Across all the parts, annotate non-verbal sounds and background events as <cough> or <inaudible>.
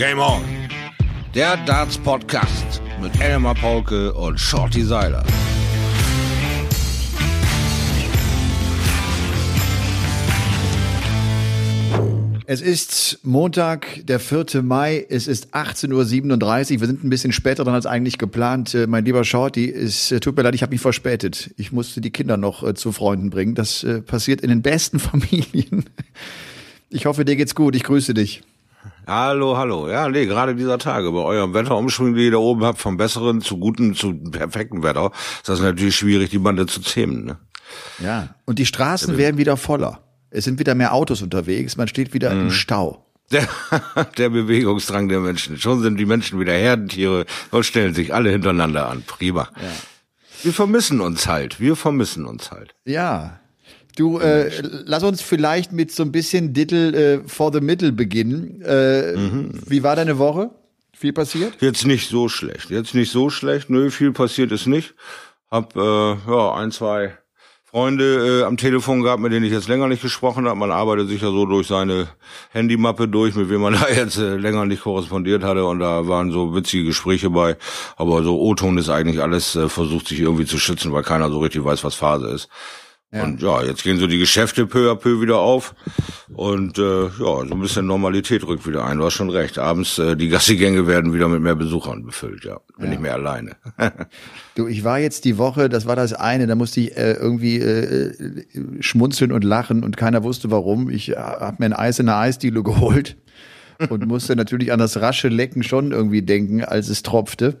Game On. Der Darts Podcast mit Elmar Paulke und Shorty Seiler. Es ist Montag, der 4. Mai. Es ist 18.37 Uhr. Wir sind ein bisschen später dran als eigentlich geplant. Äh, mein lieber Shorty, es äh, tut mir leid, ich habe mich verspätet. Ich musste die Kinder noch äh, zu Freunden bringen. Das passiert in den besten <laughs> Familien. Ich hoffe, dir geht's gut. Ich grüße dich. Hallo, hallo. Ja, nee, gerade dieser Tage bei eurem Wetterumschwung, den ihr da oben habt, vom besseren zu guten zu perfekten Wetter, ist das natürlich schwierig, die Bande zu zähmen. Ne? Ja, und die Straßen werden wieder voller. Es sind wieder mehr Autos unterwegs, man steht wieder mhm. im Stau. Der, <laughs> der Bewegungsdrang der Menschen. Schon sind die Menschen wieder Herdentiere und stellen sich alle hintereinander an. Prima. Ja. Wir vermissen uns halt. Wir vermissen uns halt. Ja. Du, äh, lass uns vielleicht mit so ein bisschen Dittel äh, for the Middle beginnen. Äh, mhm. Wie war deine Woche? Viel passiert? Jetzt nicht so schlecht. Jetzt nicht so schlecht. Nö, viel passiert ist nicht. Hab äh, ja ein, zwei Freunde äh, am Telefon gehabt, mit denen ich jetzt länger nicht gesprochen habe. Man arbeitet sich ja so durch seine Handymappe durch, mit wem man <laughs> da jetzt äh, länger nicht korrespondiert hatte. Und da waren so witzige Gespräche bei. Aber so O-Ton ist eigentlich alles, äh, versucht sich irgendwie zu schützen, weil keiner so richtig weiß, was Phase ist. Ja. Und ja, jetzt gehen so die Geschäfte peu à peu wieder auf und äh, ja, so ein bisschen Normalität rückt wieder ein. Du hast schon recht. Abends äh, die Gassigänge werden wieder mit mehr Besuchern befüllt. Ja, bin ja. ich mehr alleine. <laughs> du, ich war jetzt die Woche, das war das eine, da musste ich äh, irgendwie äh, schmunzeln und lachen und keiner wusste warum. Ich äh, habe mir ein Eis in der Eisdiele <laughs> geholt und musste natürlich an das rasche Lecken schon irgendwie denken, als es tropfte.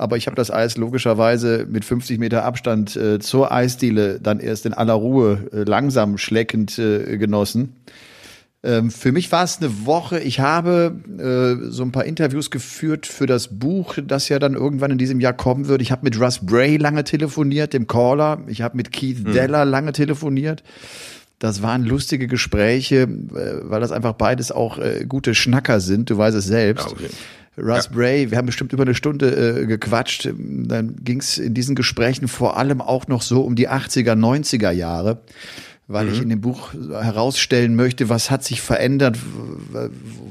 Aber ich habe das Eis logischerweise mit 50 Meter Abstand äh, zur Eisdiele dann erst in aller Ruhe äh, langsam schleckend äh, genossen. Ähm, für mich war es eine Woche. Ich habe äh, so ein paar Interviews geführt für das Buch, das ja dann irgendwann in diesem Jahr kommen wird. Ich habe mit Russ Bray lange telefoniert, dem Caller. Ich habe mit Keith hm. Deller lange telefoniert. Das waren lustige Gespräche, äh, weil das einfach beides auch äh, gute Schnacker sind. Du weißt es selbst. Ja, okay. Russ ja. Bray, wir haben bestimmt über eine Stunde äh, gequatscht. Dann ging es in diesen Gesprächen vor allem auch noch so um die 80er, 90er Jahre, weil mhm. ich in dem Buch herausstellen möchte, was hat sich verändert,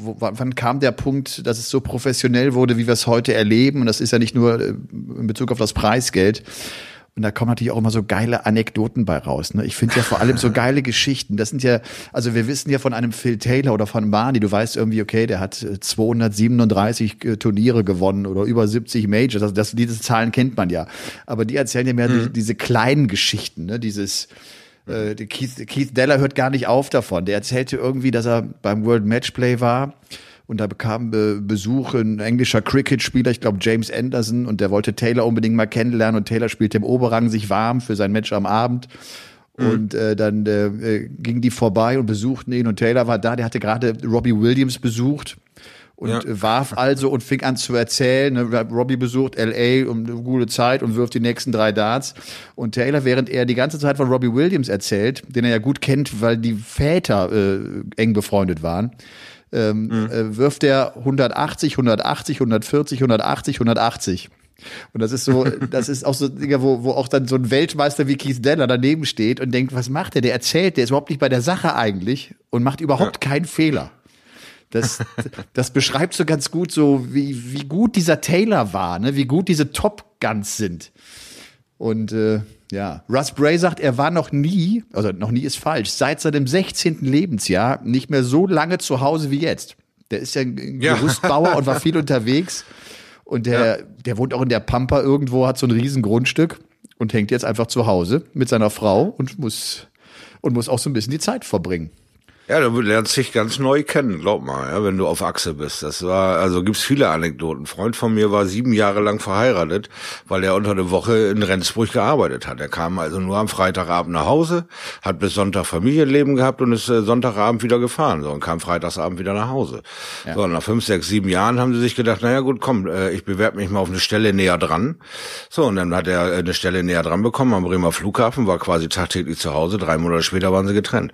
wann kam der Punkt, dass es so professionell wurde, wie wir es heute erleben. Und das ist ja nicht nur äh, in Bezug auf das Preisgeld. Und da kommen natürlich auch immer so geile Anekdoten bei raus. Ne? Ich finde ja vor allem so <laughs> geile Geschichten. Das sind ja, also wir wissen ja von einem Phil Taylor oder von Barney, du weißt irgendwie, okay, der hat 237 äh, Turniere gewonnen oder über 70 Majors. Also das, diese Zahlen kennt man ja. Aber die erzählen ja mehr mhm. diese kleinen Geschichten, ne? dieses äh, Keith, Keith Deller hört gar nicht auf davon. Der erzählte irgendwie, dass er beim World Matchplay war und da bekam Be Besuch ein englischer Cricket-Spieler, ich glaube James Anderson, und der wollte Taylor unbedingt mal kennenlernen und Taylor spielte im Oberrang sich warm für sein Match am Abend. Mhm. Und äh, dann äh, gingen die vorbei und besuchten ihn und Taylor war da, der hatte gerade Robbie Williams besucht und ja. warf also und fing an zu erzählen. Ne, Robbie besucht LA um eine gute Zeit und wirft die nächsten drei Darts. Und Taylor, während er die ganze Zeit von Robbie Williams erzählt, den er ja gut kennt, weil die Väter äh, eng befreundet waren, ähm, mhm. äh, wirft er 180, 180, 140, 180, 180. Und das ist so, <laughs> das ist auch so, wo, wo auch dann so ein Weltmeister wie Keith Deller daneben steht und denkt, was macht der? Der erzählt, der ist überhaupt nicht bei der Sache eigentlich und macht überhaupt ja. keinen Fehler. Das, das beschreibt so ganz gut so, wie, wie gut dieser Taylor war, ne? wie gut diese Top Guns sind. Und äh, ja, Russ Bray sagt, er war noch nie, also noch nie ist falsch, seit seinem 16. Lebensjahr nicht mehr so lange zu Hause wie jetzt. Der ist ja ein ja. Gerüstbauer und war <laughs> viel unterwegs. Und der, ja. der wohnt auch in der Pampa irgendwo, hat so ein riesen Grundstück und hängt jetzt einfach zu Hause mit seiner Frau und muss, und muss auch so ein bisschen die Zeit verbringen. Ja, du lernst dich ganz neu kennen, glaub mal, ja, wenn du auf Achse bist. Das war, also gibt's viele Anekdoten. Ein Freund von mir war sieben Jahre lang verheiratet, weil er unter der Woche in Rendsburg gearbeitet hat. Er kam also nur am Freitagabend nach Hause, hat bis Sonntag Familienleben gehabt und ist äh, Sonntagabend wieder gefahren, so und kam Freitagsabend wieder nach Hause. Ja. So, und nach fünf, sechs, sieben Jahren haben sie sich gedacht, naja gut, komm, äh, ich bewerbe mich mal auf eine Stelle näher dran. So, und dann hat er äh, eine Stelle näher dran bekommen am Bremer Flughafen, war quasi tagtäglich zu Hause. Drei Monate später waren sie getrennt.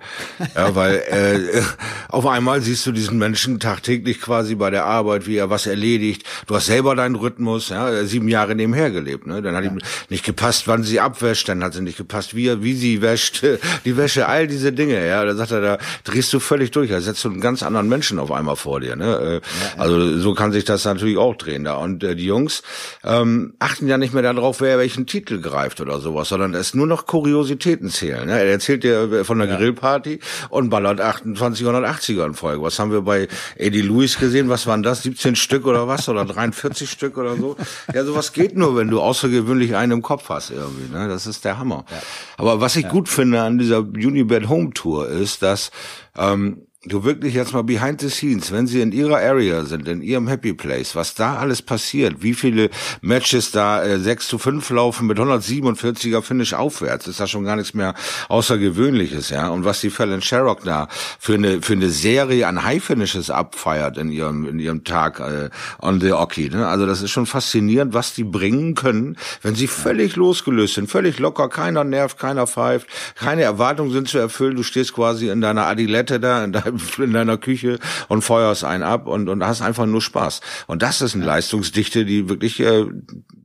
Ja, weil äh, äh, auf einmal siehst du diesen Menschen tagtäglich quasi bei der Arbeit, wie er was erledigt. Du hast selber deinen Rhythmus, ja, sieben Jahre nebenher gelebt. Ne? Dann hat ja. ihm nicht gepasst, wann sie abwäscht, dann hat sie nicht gepasst, wie, er, wie sie wäscht, <laughs> die Wäsche, all diese Dinge. Ja, da sagt er, da drehst du völlig durch. Da setzt du einen ganz anderen Menschen auf einmal vor dir. Ne? Äh, ja, also so kann sich das natürlich auch drehen da. Und äh, die Jungs ähm, achten ja nicht mehr darauf, wer welchen Titel greift oder sowas, sondern es nur noch Kuriositäten zählen. Ne? Er erzählt dir von der Grillparty und ballert 28 180er in Folge. Was haben wir bei Eddie Lewis gesehen? Was waren das? 17 Stück oder was? Oder 43 Stück oder so? Ja, sowas geht nur, wenn du außergewöhnlich einen im Kopf hast irgendwie. Ne? Das ist der Hammer. Ja. Aber was ich ja. gut finde an dieser Unibed Home Tour ist, dass ähm, du wirklich jetzt mal behind the scenes, wenn sie in ihrer Area sind, in ihrem Happy Place, was da alles passiert, wie viele Matches da äh, 6 zu 5 laufen mit 147er Finish aufwärts, ist das schon gar nichts mehr Außergewöhnliches, ja. Und was die Fallon Sherrock da für eine, für eine Serie an High Finishes abfeiert in ihrem, in ihrem Tag äh, on the Oki, ne? Also das ist schon faszinierend, was die bringen können, wenn sie völlig losgelöst sind, völlig locker, keiner nervt, keiner pfeift, keine Erwartungen sind zu erfüllen, du stehst quasi in deiner Adilette da, in deinem in deiner Küche und feuerst einen ab und, und hast einfach nur Spaß. Und das ist eine Leistungsdichte, die wirklich äh,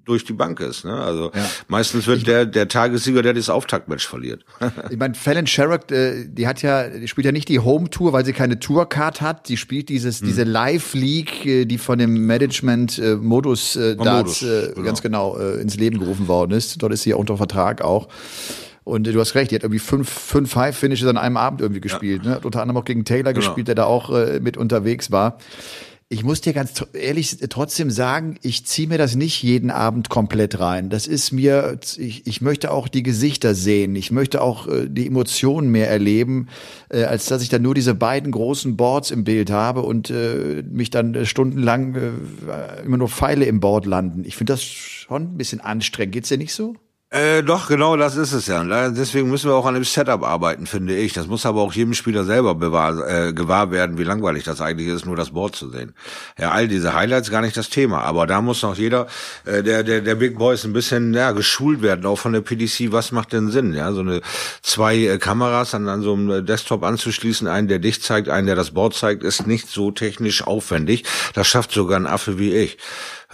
durch die Bank ist. Ne? Also ja. meistens wird ich, der der Tagessieger, der das Auftaktmatch verliert. <laughs> ich meine, Fallon Sherrock, äh, die hat ja, die spielt ja nicht die Home Tour, weil sie keine Tourcard hat. Die spielt dieses hm. diese Live League, äh, die von dem Management äh, Modus äh, Darts äh, genau. ganz genau äh, ins Leben gerufen worden ist. Dort ist sie ja unter Vertrag auch. Und du hast recht, die hat irgendwie fünf, fünf High-Finishes an einem Abend irgendwie gespielt. Ja. Ne? Hat unter anderem auch gegen Taylor genau. gespielt, der da auch äh, mit unterwegs war. Ich muss dir ganz ehrlich trotzdem sagen, ich ziehe mir das nicht jeden Abend komplett rein. Das ist mir, ich, ich möchte auch die Gesichter sehen. Ich möchte auch äh, die Emotionen mehr erleben, äh, als dass ich dann nur diese beiden großen Boards im Bild habe und äh, mich dann äh, stundenlang äh, immer nur Pfeile im Board landen. Ich finde das schon ein bisschen anstrengend. Geht's dir nicht so? Äh, doch, genau das ist es ja. Deswegen müssen wir auch an dem Setup arbeiten, finde ich. Das muss aber auch jedem Spieler selber bewahr, äh, gewahr werden, wie langweilig das eigentlich ist, nur das Board zu sehen. Ja, all diese Highlights gar nicht das Thema. Aber da muss noch jeder, äh, der, der, der Big Boys ein bisschen ja, geschult werden, auch von der PDC, was macht denn Sinn? Ja, so eine zwei äh, Kameras an, an so einem Desktop anzuschließen, einen, der dich zeigt, einen, der das Board zeigt, ist nicht so technisch aufwendig. Das schafft sogar ein Affe wie ich.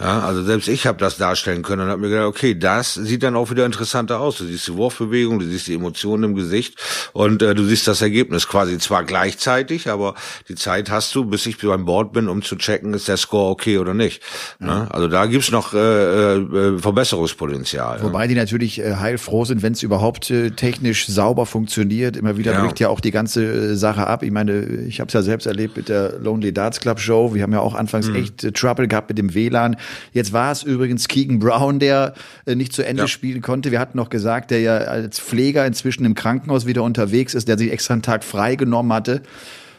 Ja, also selbst ich habe das darstellen können und habe mir gedacht, okay, das sieht dann auch wieder interessanter aus. Du siehst die Wurfbewegung, du siehst die Emotionen im Gesicht und äh, du siehst das Ergebnis quasi zwar gleichzeitig, aber die Zeit hast du, bis ich beim Board bin, um zu checken, ist der Score okay oder nicht. Ne? Also da gibt's noch äh, äh, Verbesserungspotenzial. Wobei ja. die natürlich äh, heilfroh sind, wenn es überhaupt äh, technisch sauber funktioniert. Immer wieder ja. bricht ja auch die ganze äh, Sache ab. Ich meine, ich habe es ja selbst erlebt mit der Lonely Darts Club Show. Wir haben ja auch anfangs mhm. echt äh, Trouble gehabt mit dem WLAN. Jetzt war es übrigens Keegan Brown, der äh, nicht zu Ende ja. spielen konnte. Wir hatten noch gesagt, der ja als Pfleger inzwischen im Krankenhaus wieder unterwegs ist, der sich extra einen Tag frei genommen hatte.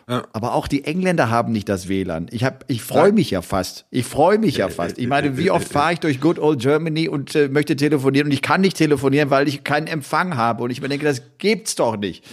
Ja. Aber auch die Engländer haben nicht das WLAN. Ich hab, ich freue mich ja fast. Ich freue mich ja fast. Ich meine, wie oft fahre ich durch Good Old Germany und äh, möchte telefonieren und ich kann nicht telefonieren, weil ich keinen Empfang habe. Und ich mir denke, das gibt's doch nicht.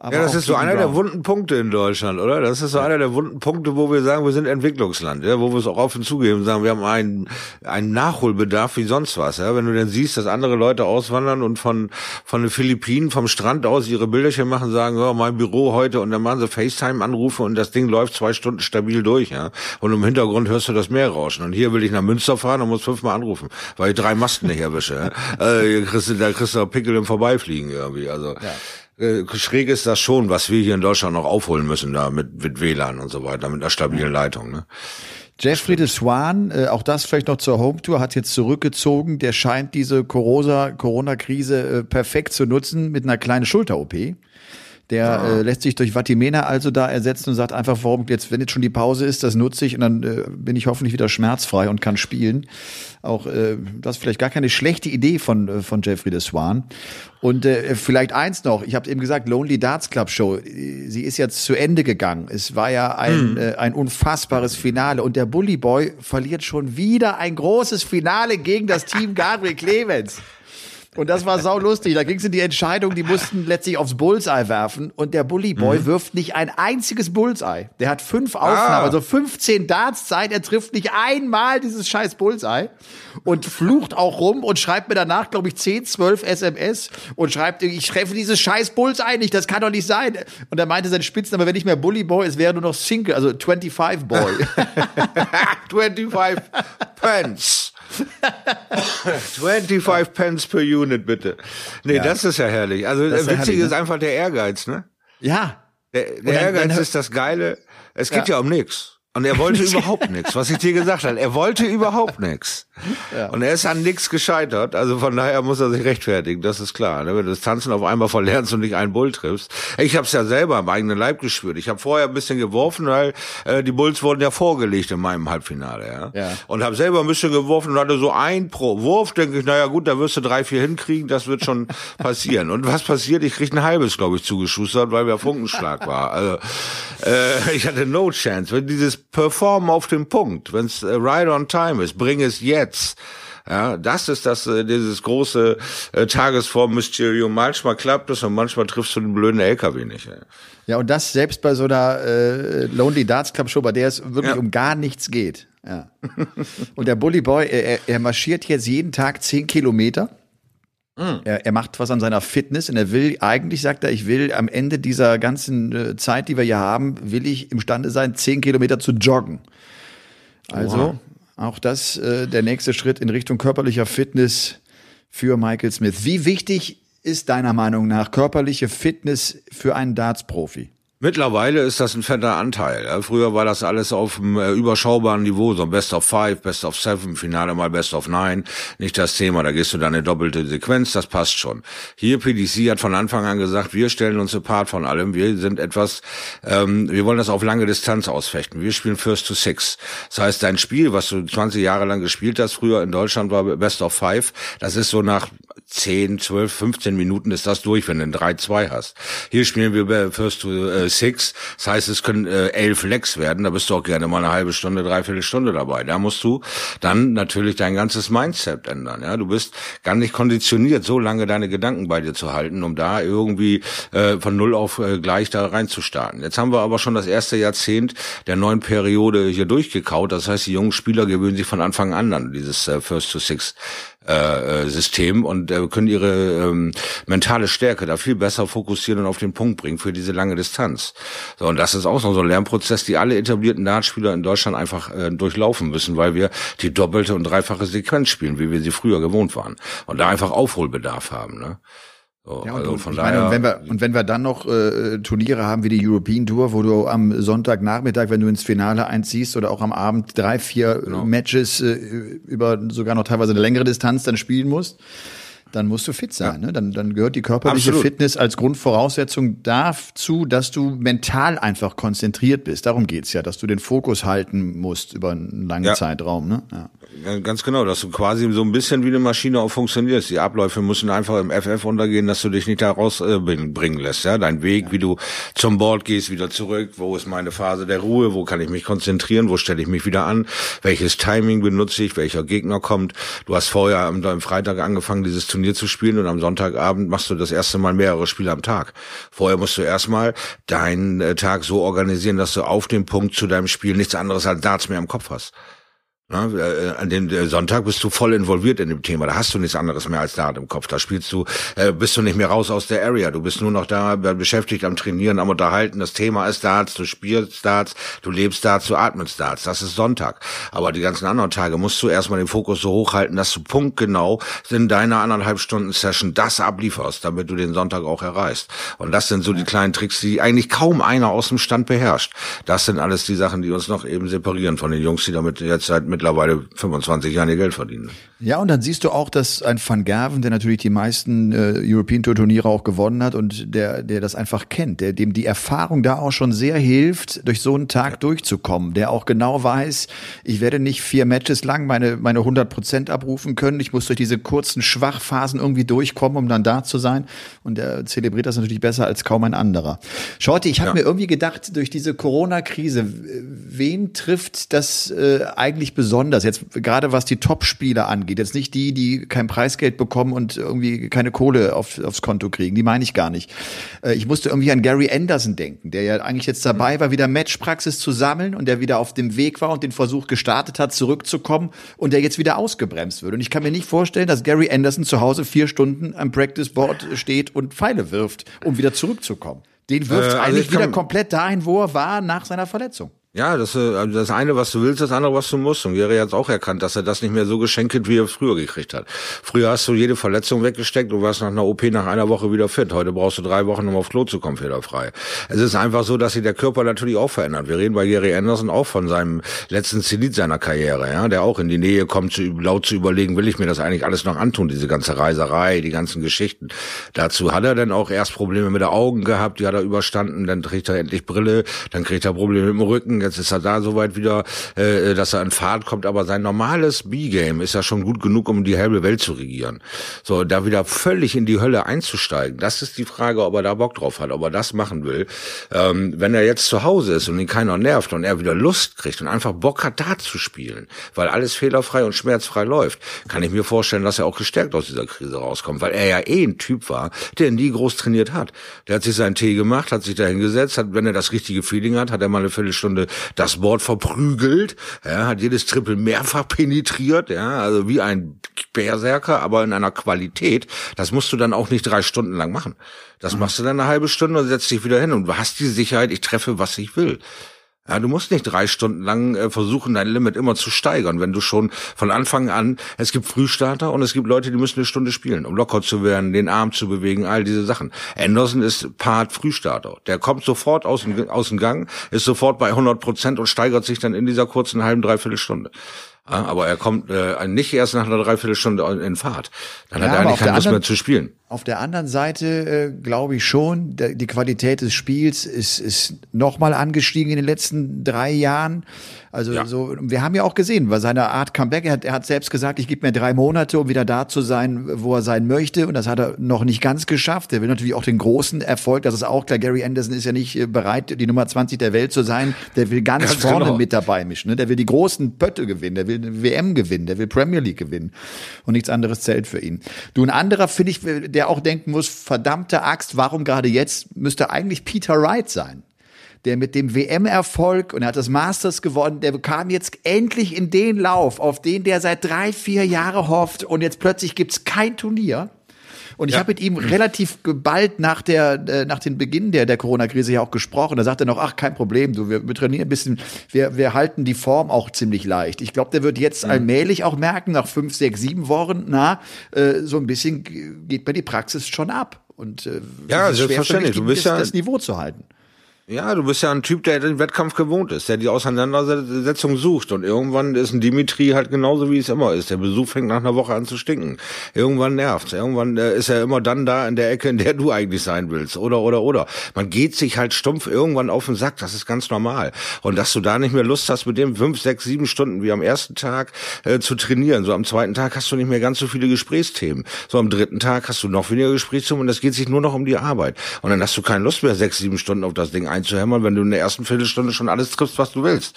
Aber ja, das ist so einer Brown. der wunden Punkte in Deutschland, oder? Das ist so ja. einer der wunden Punkte, wo wir sagen, wir sind Entwicklungsland, ja, wo wir es auch offen zugeben, sagen, wir haben einen, einen Nachholbedarf wie sonst was, ja. Wenn du dann siehst, dass andere Leute auswandern und von, von den Philippinen vom Strand aus ihre Bilderchen machen, sagen, ja, mein Büro heute und dann machen sie FaceTime-Anrufe und das Ding läuft zwei Stunden stabil durch, ja. Und im Hintergrund hörst du das Meer rauschen. Und hier will ich nach Münster fahren und muss fünfmal anrufen, weil ich drei Masten nicht erwische, ja. <laughs> äh, kriegst du, da kriegst du Pickel im Vorbeifliegen irgendwie, also. Ja äh, schräg ist das schon, was wir hier in Deutschland noch aufholen müssen, da mit, mit WLAN und so weiter, mit einer stabilen Leitung. Ne? Jeffrey de Swan, äh, auch das vielleicht noch zur Home Tour, hat jetzt zurückgezogen. Der scheint diese Corona-Krise äh, perfekt zu nutzen mit einer kleinen Schulter-OP. Der ja. äh, lässt sich durch Vatimena also da ersetzen und sagt einfach, warum jetzt, wenn jetzt schon die Pause ist, das nutze ich und dann äh, bin ich hoffentlich wieder schmerzfrei und kann spielen. Auch äh, das ist vielleicht gar keine schlechte Idee von äh, von Jeffrey de Swan. Und äh, vielleicht eins noch, ich habe eben gesagt, Lonely Darts Club Show, sie ist jetzt zu Ende gegangen. Es war ja ein, mhm. äh, ein unfassbares Finale und der Bully Boy verliert schon wieder ein großes Finale gegen das Team <laughs> Gabriel Clemens. Und das war sau lustig. Da ging es in die Entscheidung, die mussten letztlich aufs Bullseye werfen. Und der Bully Boy mhm. wirft nicht ein einziges Bullseye. Der hat fünf Aufnahmen, ah. also 15 Darts Zeit. Er trifft nicht einmal dieses scheiß Bullseye. und flucht auch rum und schreibt mir danach, glaube ich, 10, 12 SMS und schreibt, ich treffe dieses scheiß Bulls eigentlich, das kann doch nicht sein. Und er meinte sein Spitzname, wenn nicht mehr Bully Boy, es wäre nur noch Single, also 25 Boy. <laughs> <laughs> 25 Pence. 25 Pence per Unit, bitte. Nee, ja. das ist ja herrlich. Also das witzig ist, herrlich, ne? ist einfach der Ehrgeiz, ne? Ja. Der, der dann, Ehrgeiz dann, ist das Geile. Es geht ja, ja um nichts. Und er wollte <laughs> überhaupt nichts, was ich dir gesagt habe. Er wollte überhaupt nichts. Ja. Und er ist an nichts gescheitert. Also von daher muss er sich rechtfertigen, das ist klar. Ne? Wenn du das Tanzen auf einmal verlernst und nicht einen Bull triffst. Ich habe es ja selber am eigenen Leib gespürt. Ich habe vorher ein bisschen geworfen, weil äh, die Bulls wurden ja vorgelegt in meinem Halbfinale. Ja? ja. Und habe selber ein bisschen geworfen und hatte so ein pro Wurf. Denke ich, naja gut, da wirst du drei, vier hinkriegen. Das wird schon <laughs> passieren. Und was passiert? Ich krieg ein halbes, glaube ich, zugeschustert, weil wir Funkenschlag war. Also äh, ich hatte no chance. Wenn dieses Performen auf dem Punkt, wenn es äh, right on time ist, bring es jetzt. Ja, das ist das, äh, dieses große äh, Tagesform-Mysterium. Manchmal klappt es und manchmal triffst du den blöden LKW nicht. Ey. Ja, und das selbst bei so einer äh, Lonely Darts Club Show, bei der es wirklich ja. um gar nichts geht. Ja. und der Bully Boy, er, er marschiert jetzt jeden Tag zehn Kilometer. Mhm. Er, er, macht was an seiner Fitness und er will, eigentlich sagt er, ich will am Ende dieser ganzen äh, Zeit, die wir hier haben, will ich imstande sein, zehn Kilometer zu joggen. Also, wow. Auch das äh, der nächste Schritt in Richtung körperlicher Fitness für Michael Smith. Wie wichtig ist deiner Meinung nach körperliche Fitness für einen Darts-Profi? Mittlerweile ist das ein fetter Anteil. Früher war das alles auf einem äh, überschaubaren Niveau, so ein Best of Five, Best of Seven, Finale mal Best of Nine. Nicht das Thema, da gehst du dann eine doppelte Sequenz, das passt schon. Hier PDC hat von Anfang an gesagt, wir stellen uns apart von allem, wir sind etwas, ähm, wir wollen das auf lange Distanz ausfechten. Wir spielen First to Six. Das heißt, dein Spiel, was du 20 Jahre lang gespielt hast, früher in Deutschland war Best of Five, das ist so nach 10, 12, 15 Minuten ist das durch, wenn du ein 3-2 hast. Hier spielen wir First to äh, Six. Das heißt, es können äh, elf Lecks werden. Da bist du auch gerne mal eine halbe Stunde, dreiviertel Stunde dabei. Da musst du dann natürlich dein ganzes Mindset ändern. Ja, du bist gar nicht konditioniert, so lange deine Gedanken bei dir zu halten, um da irgendwie äh, von null auf äh, gleich da reinzustarten. Jetzt haben wir aber schon das erste Jahrzehnt der neuen Periode hier durchgekaut. Das heißt, die jungen Spieler gewöhnen sich von Anfang an an dieses äh, First to Six äh, äh, System und äh, können ihre ähm, mentale Stärke da viel besser fokussieren und auf den Punkt bringen für diese lange Distanz. So, und das ist auch so ein Lernprozess, die alle etablierten Dartspieler in Deutschland einfach äh, durchlaufen müssen, weil wir die doppelte und dreifache Sequenz spielen, wie wir sie früher gewohnt waren. Und da einfach Aufholbedarf haben. Ne? So, ja, und, also von daher, meine, und, wenn wir, und wenn wir dann noch äh, Turniere haben wie die European Tour, wo du am Sonntagnachmittag, wenn du ins Finale einziehst oder auch am Abend drei, vier genau. Matches äh, über sogar noch teilweise eine längere Distanz dann spielen musst, dann musst du fit sein. Ne? Dann, dann gehört die körperliche Absolut. Fitness als Grundvoraussetzung dazu, dass du mental einfach konzentriert bist. Darum geht's ja, dass du den Fokus halten musst über einen langen ja. Zeitraum. Ne? Ja. Ganz genau, dass du quasi so ein bisschen wie eine Maschine auch funktionierst. Die Abläufe müssen einfach im FF untergehen, dass du dich nicht da rausbringen äh, lässt. Ja, dein Weg, ja. wie du zum Board gehst, wieder zurück. Wo ist meine Phase der Ruhe? Wo kann ich mich konzentrieren? Wo stelle ich mich wieder an? Welches Timing benutze ich? Welcher Gegner kommt? Du hast vorher am, am Freitag angefangen, dieses Turnier zu spielen und am Sonntagabend machst du das erste Mal mehrere Spiele am Tag. Vorher musst du erstmal deinen äh, Tag so organisieren, dass du auf dem Punkt zu deinem Spiel nichts anderes als Darts mehr im Kopf hast. Na, äh, an dem äh, Sonntag bist du voll involviert in dem Thema. Da hast du nichts anderes mehr als da im Kopf. Da spielst du, äh, bist du nicht mehr raus aus der Area. Du bist nur noch da beschäftigt am Trainieren, am Unterhalten. Das Thema ist Darts, du spielst Darts, du lebst Darts, du atmest Darts. Das ist Sonntag. Aber die ganzen anderen Tage musst du erstmal den Fokus so hochhalten, dass du punktgenau in deiner anderthalb Stunden Session das ablieferst, damit du den Sonntag auch erreichst. Und das sind so die kleinen Tricks, die eigentlich kaum einer aus dem Stand beherrscht. Das sind alles die Sachen, die uns noch eben separieren von den Jungs, die damit jetzt seit mit mittlerweile 25 Jahre Geld verdienen. Ja, und dann siehst du auch, dass ein Van Gerven, der natürlich die meisten äh, European Tour Turniere auch gewonnen hat und der, der das einfach kennt, der dem die Erfahrung da auch schon sehr hilft, durch so einen Tag ja. durchzukommen, der auch genau weiß, ich werde nicht vier Matches lang meine, meine 100 Prozent abrufen können, ich muss durch diese kurzen Schwachphasen irgendwie durchkommen, um dann da zu sein und der zelebriert das natürlich besser als kaum ein anderer. Shorty, ich habe ja. mir irgendwie gedacht, durch diese Corona-Krise, wen trifft das äh, eigentlich besonders besonders. Jetzt gerade was die Top-Spieler angeht. Jetzt nicht die, die kein Preisgeld bekommen und irgendwie keine Kohle auf, aufs Konto kriegen. Die meine ich gar nicht. Äh, ich musste irgendwie an Gary Anderson denken, der ja eigentlich jetzt dabei war, wieder Matchpraxis zu sammeln und der wieder auf dem Weg war und den Versuch gestartet hat, zurückzukommen und der jetzt wieder ausgebremst wird. Und ich kann mir nicht vorstellen, dass Gary Anderson zu Hause vier Stunden am Practice Board steht und Pfeile wirft, um wieder zurückzukommen. Den wirft äh, also eigentlich wieder komplett dahin, wo er war nach seiner Verletzung. Ja, das, äh, also das eine, was du willst, das andere, was du musst. Und Gary hat auch erkannt, dass er das nicht mehr so geschenkt hat, wie er früher gekriegt hat. Früher hast du jede Verletzung weggesteckt, du warst nach einer OP nach einer Woche wieder fit. Heute brauchst du drei Wochen, um auf Klo zu kommen, fehlerfrei. Es ist einfach so, dass sich der Körper natürlich auch verändert. Wir reden bei Gary Anderson auch von seinem letzten Zenit seiner Karriere, ja, der auch in die Nähe kommt, zu, laut zu überlegen, will ich mir das eigentlich alles noch antun, diese ganze Reiserei, die ganzen Geschichten. Dazu hat er dann auch erst Probleme mit den Augen gehabt, die hat er überstanden, dann kriegt er endlich Brille, dann kriegt er Probleme mit dem Rücken, jetzt ist er da soweit wieder, äh, dass er in Fahrt kommt, aber sein normales B-Game ist ja schon gut genug, um die halbe Welt zu regieren. So, da wieder völlig in die Hölle einzusteigen, das ist die Frage, ob er da Bock drauf hat, ob er das machen will. Ähm, wenn er jetzt zu Hause ist und ihn keiner nervt und er wieder Lust kriegt und einfach Bock hat, da zu spielen, weil alles fehlerfrei und schmerzfrei läuft, kann ich mir vorstellen, dass er auch gestärkt aus dieser Krise rauskommt, weil er ja eh ein Typ war, der nie groß trainiert hat. Der hat sich seinen Tee gemacht, hat sich da hingesetzt, hat, wenn er das richtige Feeling hat, hat er mal eine Viertelstunde das Board verprügelt, ja, hat jedes Triple mehrfach penetriert, ja, also wie ein Berserker, aber in einer Qualität, das musst du dann auch nicht drei Stunden lang machen. Das machst du dann eine halbe Stunde und setzt dich wieder hin und hast die Sicherheit, ich treffe, was ich will. Ja, du musst nicht drei Stunden lang äh, versuchen, dein Limit immer zu steigern, wenn du schon von Anfang an, es gibt Frühstarter und es gibt Leute, die müssen eine Stunde spielen, um locker zu werden, den Arm zu bewegen, all diese Sachen. Anderson ist Part Frühstarter. Der kommt sofort aus dem, aus dem Gang, ist sofort bei 100 Prozent und steigert sich dann in dieser kurzen halben, dreiviertel Stunde. Aber er kommt äh, nicht erst nach einer Dreiviertelstunde in Fahrt. Dann ja, hat er eigentlich keine Lust mehr zu spielen. Auf der anderen Seite äh, glaube ich schon, der, die Qualität des Spiels ist, ist nochmal angestiegen in den letzten drei Jahren. Also ja. so, wir haben ja auch gesehen, bei seiner Art Comeback, er hat, er hat selbst gesagt, ich gebe mir drei Monate, um wieder da zu sein, wo er sein möchte. Und das hat er noch nicht ganz geschafft. Er will natürlich auch den großen Erfolg, das ist auch klar, Gary Anderson ist ja nicht äh, bereit, die Nummer 20 der Welt zu sein. Der will ganz, ganz vorne genau. mit dabei mischen. Ne? Der will die großen Pötte gewinnen, der will WM gewinnen, der will Premier League gewinnen. Und nichts anderes zählt für ihn. Du, ein anderer, finde ich, der auch denken muss, verdammte Axt, warum gerade jetzt, müsste eigentlich Peter Wright sein der mit dem WM-Erfolg und er hat das Masters gewonnen, der bekam jetzt endlich in den Lauf, auf den der seit drei, vier Jahren hofft und jetzt plötzlich gibt's kein Turnier. Und ich ja. habe mit ihm relativ bald nach der äh, nach dem Beginn der der Corona-Krise ja auch gesprochen. Da sagt er noch, ach kein Problem, du wir, wir trainieren ein bisschen, wir wir halten die Form auch ziemlich leicht. Ich glaube, der wird jetzt mhm. allmählich auch merken nach fünf, sechs, sieben Wochen, na äh, so ein bisschen geht mir die Praxis schon ab. Und äh, ja, selbstverständlich. Du bist ja das Niveau zu halten. Ja, du bist ja ein Typ, der den Wettkampf gewohnt ist, der die Auseinandersetzung sucht. Und irgendwann ist ein Dimitri halt genauso, wie es immer ist. Der Besuch fängt nach einer Woche an zu stinken. Irgendwann nervt's. Irgendwann äh, ist er immer dann da in der Ecke, in der du eigentlich sein willst. Oder, oder, oder. Man geht sich halt stumpf irgendwann auf den Sack. Das ist ganz normal. Und dass du da nicht mehr Lust hast, mit dem fünf, sechs, sieben Stunden wie am ersten Tag äh, zu trainieren. So am zweiten Tag hast du nicht mehr ganz so viele Gesprächsthemen. So am dritten Tag hast du noch weniger Gesprächsthemen und es geht sich nur noch um die Arbeit. Und dann hast du keine Lust mehr, sechs, sieben Stunden auf das Ding einzuhämmern, wenn du in der ersten Viertelstunde schon alles triffst, was du willst.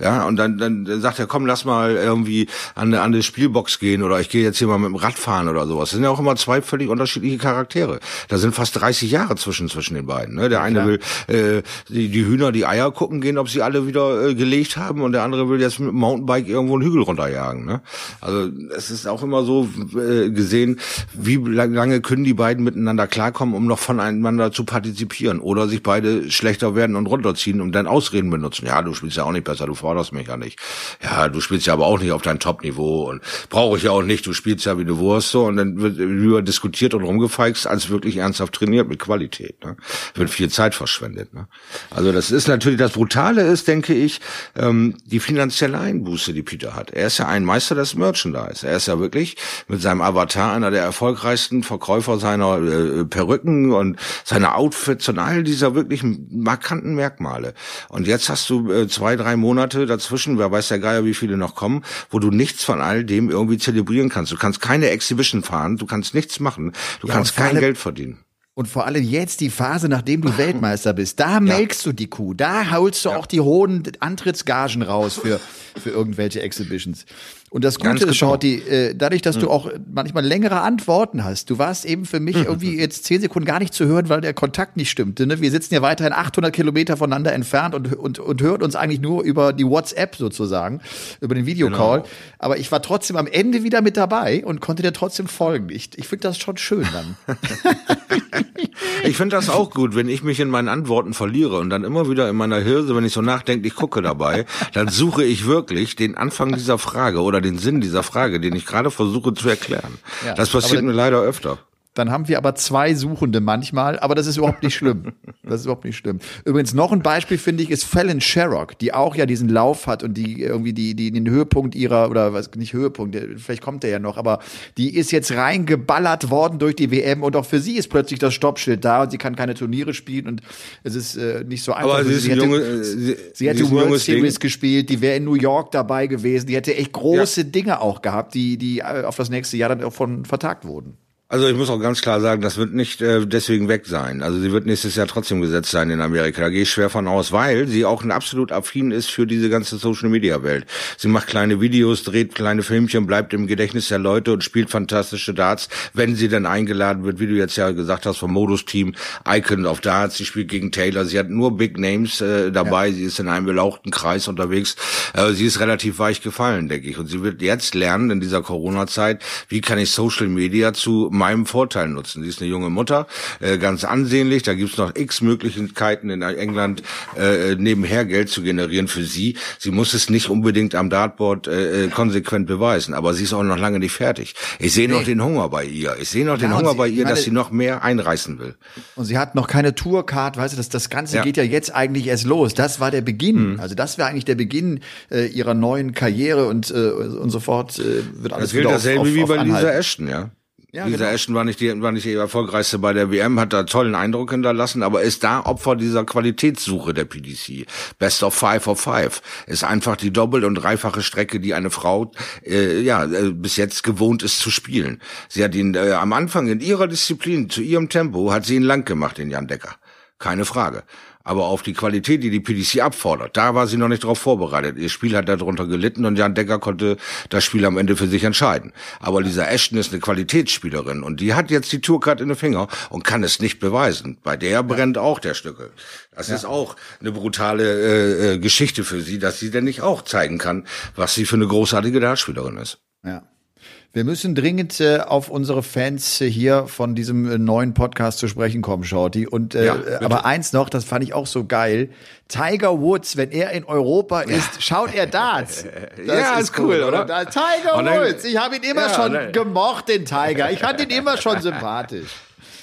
Ja, und dann, dann sagt er, komm, lass mal irgendwie an eine, an eine Spielbox gehen oder ich gehe jetzt hier mal mit dem Rad fahren oder sowas. Das sind ja auch immer zwei völlig unterschiedliche Charaktere. Da sind fast 30 Jahre zwischen, zwischen den beiden. Ne? Der eine will äh, die, die Hühner die Eier gucken gehen, ob sie alle wieder äh, gelegt haben und der andere will jetzt mit dem Mountainbike irgendwo einen Hügel runterjagen. Ne? Also es ist auch immer so äh, gesehen, wie lange können die beiden miteinander klarkommen, um noch voneinander zu partizipieren oder sich beide schlechter werden und runterziehen und dann Ausreden benutzen. Ja, du spielst ja auch nicht besser, du forderst mich ja nicht. Ja, du spielst ja aber auch nicht auf dein Top-Niveau und brauche ich ja auch nicht, du spielst ja wie du Wurst so und dann wird lieber diskutiert und rumgefeixt, als wirklich ernsthaft trainiert mit Qualität. Ne? Wird viel Zeit verschwendet. Ne? Also das ist natürlich, das Brutale ist, denke ich, ähm, die finanzielle Einbuße, die Peter hat. Er ist ja ein Meister des Merchandise. Er ist ja wirklich mit seinem Avatar einer der erfolgreichsten Verkäufer seiner äh, Perücken und seiner Outfits und all dieser wirklich markanten Merkmale. Und jetzt hast du äh, zwei, drei Monate dazwischen, wer weiß der Geier, wie viele noch kommen, wo du nichts von all dem irgendwie zelebrieren kannst. Du kannst keine Exhibition fahren, du kannst nichts machen, du ja, kannst kein Geld verdienen. Und vor allem jetzt die Phase, nachdem du Weltmeister bist, da melkst du die Kuh, da holst du ja. auch die hohen Antrittsgagen raus für, für irgendwelche Exhibitions. Und das Gute ist, genau. Shorty, äh, dadurch, dass mhm. du hm. auch manchmal längere Antworten hast, du warst eben für mich irgendwie jetzt zehn Sekunden gar nicht zu hören, weil der Kontakt nicht stimmte. Ne? Wir sitzen ja weiterhin 800 Kilometer voneinander entfernt und, und, und hören uns eigentlich nur über die WhatsApp sozusagen, über den Videocall. Genau. Aber ich war trotzdem am Ende wieder mit dabei und konnte dir trotzdem folgen. Ich, ich finde das schon schön dann. <laughs> ich finde das auch gut, wenn ich mich in meinen Antworten verliere und dann immer wieder in meiner Hirse, wenn ich so nachdenklich gucke dabei, dann suche ich wirklich den Anfang dieser Frage oder den Sinn dieser Frage, den ich gerade versuche zu erklären. Ja, das passiert mir leider öfter. Dann haben wir aber zwei Suchende manchmal, aber das ist überhaupt nicht schlimm. <laughs> Das ist überhaupt nicht schlimm. Übrigens noch ein Beispiel finde ich ist Fallon Sherrock, die auch ja diesen Lauf hat und die irgendwie die die den Höhepunkt ihrer oder was nicht Höhepunkt, vielleicht kommt der ja noch, aber die ist jetzt reingeballert worden durch die WM und auch für sie ist plötzlich das Stoppschild da und sie kann keine Turniere spielen und es ist äh, nicht so einfach. Aber sie, ist sie, hätte, junge, äh, sie, sie hätte World Series Ding. gespielt, die wäre in New York dabei gewesen, die hätte echt große ja. Dinge auch gehabt, die die äh, auf das nächste Jahr dann auch von vertagt wurden. Also ich muss auch ganz klar sagen, das wird nicht äh, deswegen weg sein. Also sie wird nächstes Jahr trotzdem gesetzt sein in Amerika. Da gehe ich schwer von aus, weil sie auch ein absolut affin ist für diese ganze Social Media Welt. Sie macht kleine Videos, dreht kleine Filmchen, bleibt im Gedächtnis der Leute und spielt fantastische Darts, wenn sie dann eingeladen wird, wie du jetzt ja gesagt hast, vom Modus-Team Icon of Darts. Sie spielt gegen Taylor. Sie hat nur Big Names äh, dabei. Ja. Sie ist in einem belauchten Kreis unterwegs. Äh, sie ist relativ weich gefallen, denke ich. Und sie wird jetzt lernen in dieser Corona-Zeit, wie kann ich Social Media zu meinem Vorteil nutzen. Sie ist eine junge Mutter, äh, ganz ansehnlich. Da gibt's noch x Möglichkeiten in England äh, nebenher Geld zu generieren für sie. Sie muss es nicht unbedingt am Dartboard äh, äh konsequent beweisen, aber sie ist auch noch lange nicht fertig. Ich sehe nee. noch den Hunger bei ihr. Ich sehe noch den Hunger sie, bei ihr, meine, dass sie noch mehr einreißen will. Und sie hat noch keine Tourcard, weißt du, das, das Ganze ja. geht ja jetzt eigentlich erst los. Das war der Beginn. Mhm. Also das wäre eigentlich der Beginn äh, ihrer neuen Karriere und, äh, und sofort äh, wird alles Das gilt dasselbe auf, wie bei Lisa Ashton, ja. Ja, Lisa genau. Ashton war nicht, die, war nicht die erfolgreichste bei der WM, hat da tollen Eindruck hinterlassen, aber ist da Opfer dieser Qualitätssuche der PDC. Best of Five of Five ist einfach die doppelt und dreifache Strecke, die eine Frau äh, ja äh, bis jetzt gewohnt ist zu spielen. Sie hat ihn äh, am Anfang in ihrer Disziplin, zu ihrem Tempo, hat sie ihn lang gemacht, den Jan Decker. Keine Frage. Aber auf die Qualität, die die PDC abfordert, da war sie noch nicht darauf vorbereitet. Ihr Spiel hat darunter gelitten und Jan Decker konnte das Spiel am Ende für sich entscheiden. Aber Lisa Ashton ist eine Qualitätsspielerin und die hat jetzt die Tourcard in den Finger und kann es nicht beweisen. Bei der brennt auch der Stücke. Das ja. ist auch eine brutale äh, äh, Geschichte für sie, dass sie denn nicht auch zeigen kann, was sie für eine großartige Dartspielerin ist. Ja. Wir müssen dringend äh, auf unsere Fans äh, hier von diesem äh, neuen Podcast zu sprechen kommen, Shorty. Und äh, ja, aber eins noch, das fand ich auch so geil. Tiger Woods, wenn er in Europa ist, schaut er Darts. <laughs> Das ja, ist cool, cool oder? oder? Tiger dann, Woods, ich habe ihn immer ja, schon dann, gemocht, den Tiger. Ich fand ihn immer schon <laughs> sympathisch.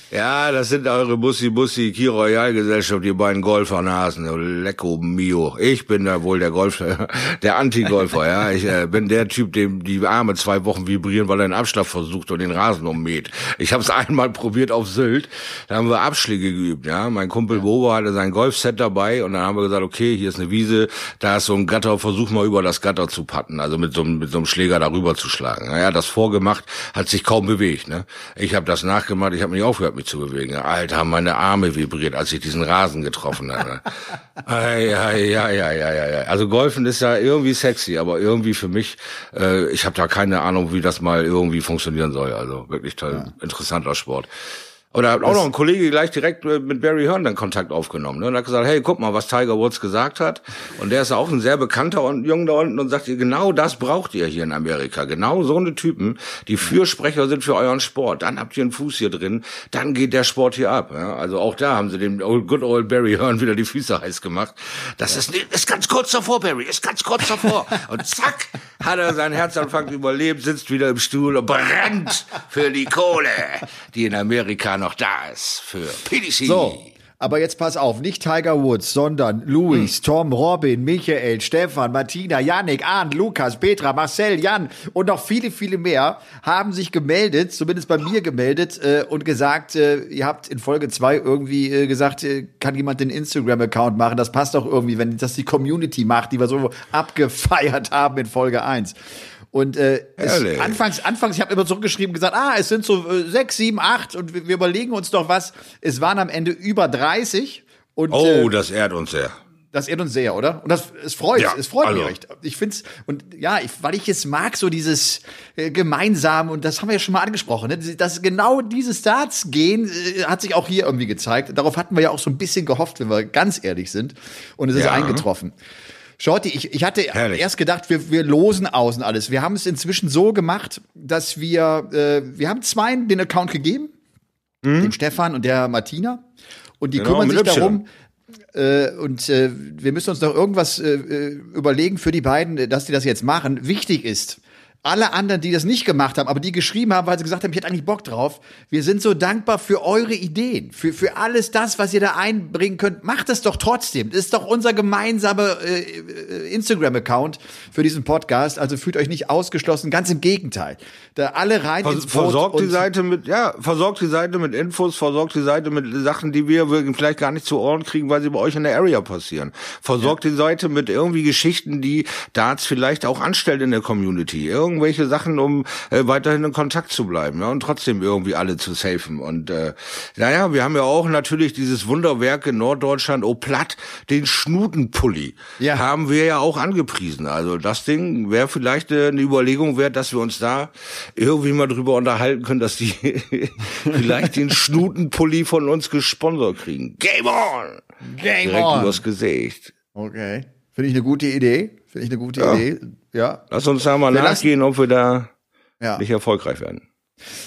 Ja, das sind eure Bussi Bussi Key Royal Gesellschaft, die beiden Golfernasen. Lecco mio. Ich bin da wohl der Golf, <laughs> der Anti-Golfer, ja. Ich äh, bin der Typ, dem die Arme zwei Wochen vibrieren, weil er einen Abschlag versucht und den Rasen ummäht. Ich habe es <laughs> einmal probiert auf Sylt. Da haben wir Abschläge geübt, ja. Mein Kumpel Bobo hatte sein Golfset dabei und dann haben wir gesagt, okay, hier ist eine Wiese, da ist so ein Gatter, versuch mal über das Gatter zu patten, also mit so, mit so einem Schläger darüber zu schlagen. Naja, das vorgemacht, hat sich kaum bewegt, ne. Ich habe das nachgemacht, ich habe mich aufgehört mich zu bewegen. Alter, meine Arme vibriert, als ich diesen Rasen getroffen habe. ja, ja, ja, ja, ja. Also Golfen ist ja irgendwie sexy, aber irgendwie für mich, äh, ich habe da keine Ahnung, wie das mal irgendwie funktionieren soll. Also wirklich toll, ja. interessanter Sport. Oder hat auch noch ein Kollege gleich direkt mit Barry Hearn dann Kontakt aufgenommen. Ne? Und hat gesagt, hey, guck mal, was Tiger Woods gesagt hat. Und der ist auch ein sehr bekannter und Jung da unten und sagt, genau das braucht ihr hier in Amerika. Genau so eine Typen, die Fürsprecher sind für euren Sport. Dann habt ihr einen Fuß hier drin, dann geht der Sport hier ab. Ja? Also auch da haben sie dem old, good old Barry Hearn wieder die Füße heiß gemacht. Das ja. ist, ist ganz kurz davor, Barry, ist ganz kurz davor. und zack, hat er seinen Herzanfang überlebt, sitzt wieder im Stuhl und brennt für die Kohle, die in Amerika noch da ist für PDC. So. Aber jetzt pass auf, nicht Tiger Woods, sondern Louis, hm. Tom, Robin, Michael, Stefan, Martina, Yannick, Arndt, Lukas, Petra, Marcel, Jan und noch viele, viele mehr haben sich gemeldet, zumindest bei mir gemeldet äh, und gesagt, äh, ihr habt in Folge zwei irgendwie äh, gesagt, äh, kann jemand den Instagram-Account machen? Das passt doch irgendwie, wenn das die Community macht, die wir so abgefeiert haben in Folge eins. Und äh, es, anfangs, anfangs, ich habe immer zurückgeschrieben, gesagt, ah, es sind so äh, sechs, sieben, acht und wir, wir überlegen uns doch was. Es waren am Ende über 30. Und, oh, äh, das ehrt uns sehr. Das ehrt uns sehr, oder? Und das es freut, ja, es freut also. mich recht. Ich find's und ja, ich, weil ich es mag, so dieses äh, gemeinsam und das haben wir ja schon mal angesprochen, ne? dass genau diese Starts gehen, äh, hat sich auch hier irgendwie gezeigt. Darauf hatten wir ja auch so ein bisschen gehofft, wenn wir ganz ehrlich sind. Und es ist ja. eingetroffen. Shorty, ich, ich hatte Herrlich. erst gedacht, wir, wir losen außen alles. Wir haben es inzwischen so gemacht, dass wir, äh, wir haben zwei den Account gegeben, mhm. dem Stefan und der Martina. Und die genau, kümmern sich darum, äh, und äh, wir müssen uns noch irgendwas äh, äh überlegen für die beiden, dass die das jetzt machen. Wichtig ist, alle anderen, die das nicht gemacht haben, aber die geschrieben haben, weil sie gesagt haben, ich hätte eigentlich Bock drauf. Wir sind so dankbar für eure Ideen, für, für alles das, was ihr da einbringen könnt. Macht es doch trotzdem. Das ist doch unser gemeinsamer äh, äh, Instagram-Account für diesen Podcast. Also fühlt euch nicht ausgeschlossen. Ganz im Gegenteil. Da alle rein Vers ins Boot Versorgt die Seite mit, ja, versorgt die Seite mit Infos, versorgt die Seite mit Sachen, die wir vielleicht gar nicht zu Ohren kriegen, weil sie bei euch in der Area passieren. Versorgt ja. die Seite mit irgendwie Geschichten, die Darts vielleicht auch anstellt in der Community. Irgend irgendwelche Sachen, um äh, weiterhin in Kontakt zu bleiben ja, und trotzdem irgendwie alle zu safen. Und äh, naja, wir haben ja auch natürlich dieses Wunderwerk in Norddeutschland, oh platt, den Schnutenpulli. Ja. Haben wir ja auch angepriesen. Also das Ding wäre vielleicht äh, eine Überlegung wert, dass wir uns da irgendwie mal drüber unterhalten können, dass die <laughs> vielleicht den Schnutenpulli von uns gesponsert kriegen. Game on! Game Direkt on! übers Gesicht. Okay. Finde ich eine gute Idee. Finde ich eine gute ja. Idee. Ja. Lass uns da mal wir nachgehen, lassen, ob wir da ja. nicht erfolgreich werden.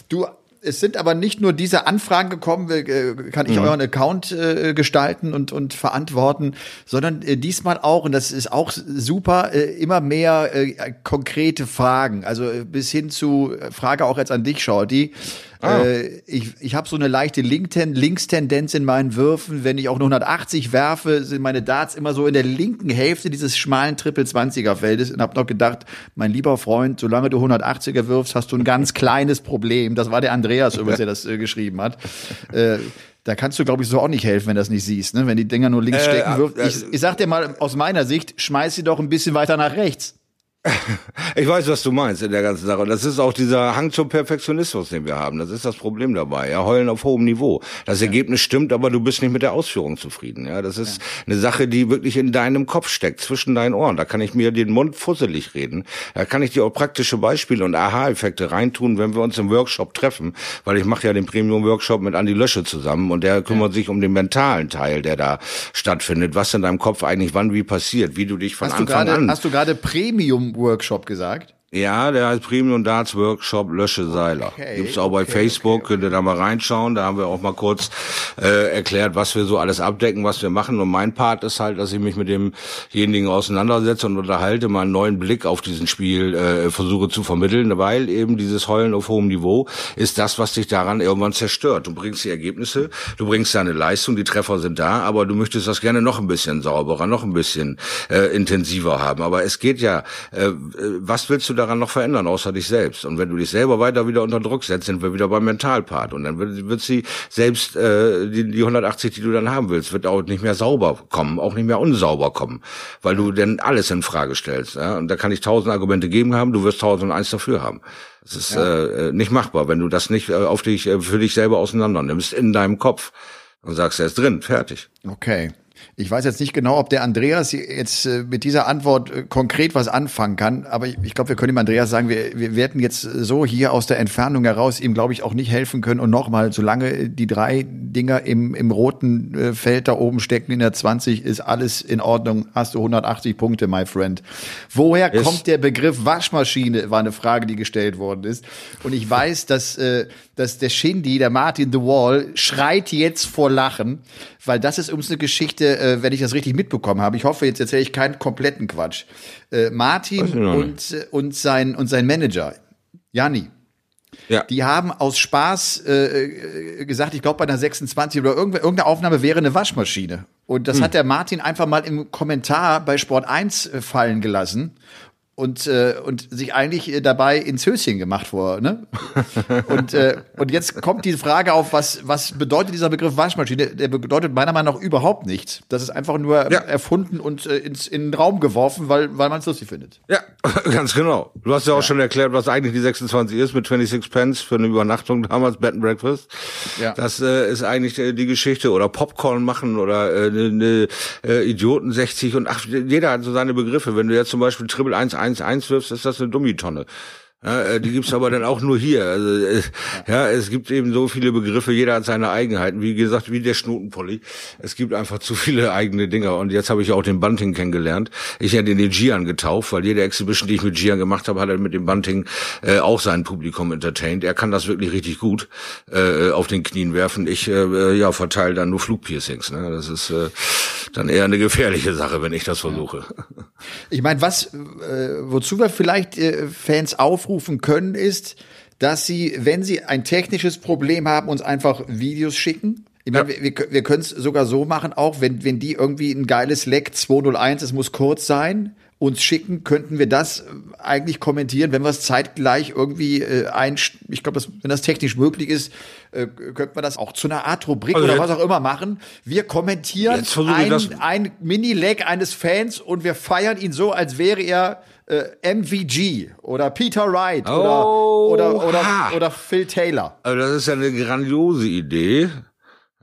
Du, es sind aber nicht nur diese Anfragen gekommen, äh, kann ich mhm. euren Account äh, gestalten und, und verantworten, sondern äh, diesmal auch, und das ist auch super, äh, immer mehr äh, konkrete Fragen. Also äh, bis hin zu Frage auch jetzt an dich, Shorty. Ah. Äh, ich ich habe so eine leichte Linkstendenz in meinen Würfen. Wenn ich auch nur 180 werfe, sind meine Darts immer so in der linken Hälfte dieses schmalen Triple-20er-Feldes und habe noch gedacht, mein lieber Freund, solange du 180er wirfst, hast du ein ganz <laughs> kleines Problem. Das war der Andreas übrigens, der das äh, geschrieben hat. Äh, da kannst du, glaube ich, so auch nicht helfen, wenn du das nicht siehst, ne? Wenn die Dinger nur links äh, stecken. Wirft. Ich, ich sag dir mal aus meiner Sicht, schmeiß sie doch ein bisschen weiter nach rechts. Ich weiß, was du meinst in der ganzen Sache. Und das ist auch dieser Hang zum Perfektionismus, den wir haben. Das ist das Problem dabei. Ja, heulen auf hohem Niveau. Das ja. Ergebnis stimmt, aber du bist nicht mit der Ausführung zufrieden. Ja, das ist ja. eine Sache, die wirklich in deinem Kopf steckt, zwischen deinen Ohren. Da kann ich mir den Mund fusselig reden. Da kann ich dir auch praktische Beispiele und Aha-Effekte reintun, wenn wir uns im Workshop treffen. Weil ich mache ja den Premium-Workshop mit Andi Lösche zusammen und der kümmert ja. sich um den mentalen Teil, der da stattfindet. Was in deinem Kopf eigentlich wann wie passiert, wie du dich von hast Anfang grade, an... Hast du gerade Premium Workshop gesagt? Ja, der heißt Premium Darts Workshop Lösche Seiler. Okay, Gibt's auch bei Facebook, okay, könnt ihr da mal reinschauen. Da haben wir auch mal kurz äh, erklärt, was wir so alles abdecken, was wir machen. Und mein Part ist halt, dass ich mich mit demjenigen auseinandersetze und unterhalte, mal einen neuen Blick auf diesen Spiel äh, versuche zu vermitteln, weil eben dieses Heulen auf hohem Niveau ist das, was dich daran irgendwann zerstört. Du bringst die Ergebnisse, du bringst deine Leistung, die Treffer sind da, aber du möchtest das gerne noch ein bisschen sauberer, noch ein bisschen äh, intensiver haben. Aber es geht ja, äh, was willst du daran noch verändern, außer dich selbst. Und wenn du dich selber weiter wieder unter Druck setzt, sind wir wieder beim Mentalpart. Und dann wird, wird sie selbst äh, die, die 180, die du dann haben willst, wird auch nicht mehr sauber kommen, auch nicht mehr unsauber kommen, weil du denn alles in Frage stellst. Ja? Und da kann ich tausend Argumente geben haben, du wirst tausend und eins dafür haben. Das ist ja. äh, nicht machbar, wenn du das nicht äh, auf dich äh, für dich selber auseinander nimmst in deinem Kopf und sagst, er ist drin, fertig. Okay. Ich weiß jetzt nicht genau, ob der Andreas jetzt äh, mit dieser Antwort äh, konkret was anfangen kann, aber ich, ich glaube, wir können dem Andreas sagen, wir, wir werden jetzt so hier aus der Entfernung heraus ihm, glaube ich, auch nicht helfen können. Und nochmal, solange die drei Dinger im, im roten äh, Feld da oben stecken in der 20, ist alles in Ordnung. Hast du 180 Punkte, my friend. Woher yes. kommt der Begriff Waschmaschine, war eine Frage, die gestellt worden ist. Und ich weiß, dass, äh, dass der Shindy, der Martin The Wall, schreit jetzt vor Lachen, weil das ist uns eine Geschichte, äh, wenn ich das richtig mitbekommen habe. Ich hoffe, jetzt erzähle ich keinen kompletten Quatsch. Äh, Martin und, äh, und, sein, und sein Manager, Janni, ja. Die haben aus Spaß äh, äh gesagt, ich glaube bei einer 26 oder irgendeine Aufnahme wäre eine Waschmaschine. Und das hm. hat der Martin einfach mal im Kommentar bei Sport 1 äh, fallen gelassen. Und, äh, und sich eigentlich äh, dabei ins Höschen gemacht vor. Ne? <laughs> und, äh, und jetzt kommt die Frage auf, was, was bedeutet dieser Begriff Waschmaschine? Der bedeutet meiner Meinung nach überhaupt nichts. Das ist einfach nur Ja. erfunden und äh, ins, in den Raum geworfen, weil, weil man es lustig findet. Ja, <laughs> ganz genau. Du hast ja auch schon erklärt, was eigentlich die 26 ist mit 26 Pence für eine Übernachtung <laughs> damals, Bed and Breakfast. Ja. Das äh, ist eigentlich äh, die Geschichte. Oder Popcorn machen oder äh, ne, ne, äh, Idioten 60 und ach, jeder hat so seine Begriffe. Wenn du jetzt zum Beispiel Triple 111 wirfst, ist das eine Dummitonne. Ja, äh, die gibt's aber dann auch nur hier. Also, äh, ja, es gibt eben so viele Begriffe, jeder hat seine Eigenheiten. Wie gesagt, wie der Schnutenpulli. Es gibt einfach zu viele eigene Dinger. Und jetzt habe ich auch den Bunting kennengelernt. Ich hätte den Gian getauft, weil jede Exhibition, die ich mit Gian gemacht habe, hat er mit dem Bunting äh, auch sein Publikum entertained. Er kann das wirklich richtig gut äh, auf den Knien werfen. Ich äh, ja verteile dann nur Flugpiercings. Ne? Das ist äh, dann eher eine gefährliche Sache, wenn ich das versuche. Ich meine, was, äh, wozu wir vielleicht äh, Fans aufrufen können, ist, dass sie, wenn sie ein technisches Problem haben, uns einfach Videos schicken. Ich meine, wir, wir, wir können es sogar so machen, auch wenn, wenn die irgendwie ein geiles Leck 201, es muss kurz sein, uns schicken, könnten wir das äh, eigentlich kommentieren, wenn wir es zeitgleich irgendwie äh, ein, ich glaube, wenn das technisch möglich ist, äh, könnte man das auch zu einer Art Rubrik Also oder was auch immer machen. Wir kommentieren ein, ein Mini-Leg eines Fans und wir feiern ihn so, als wäre er äh, MVG oder Peter Wright oder, oder, oder, Oha. oder Phil Taylor. Also das ist ja eine grandiose Idee.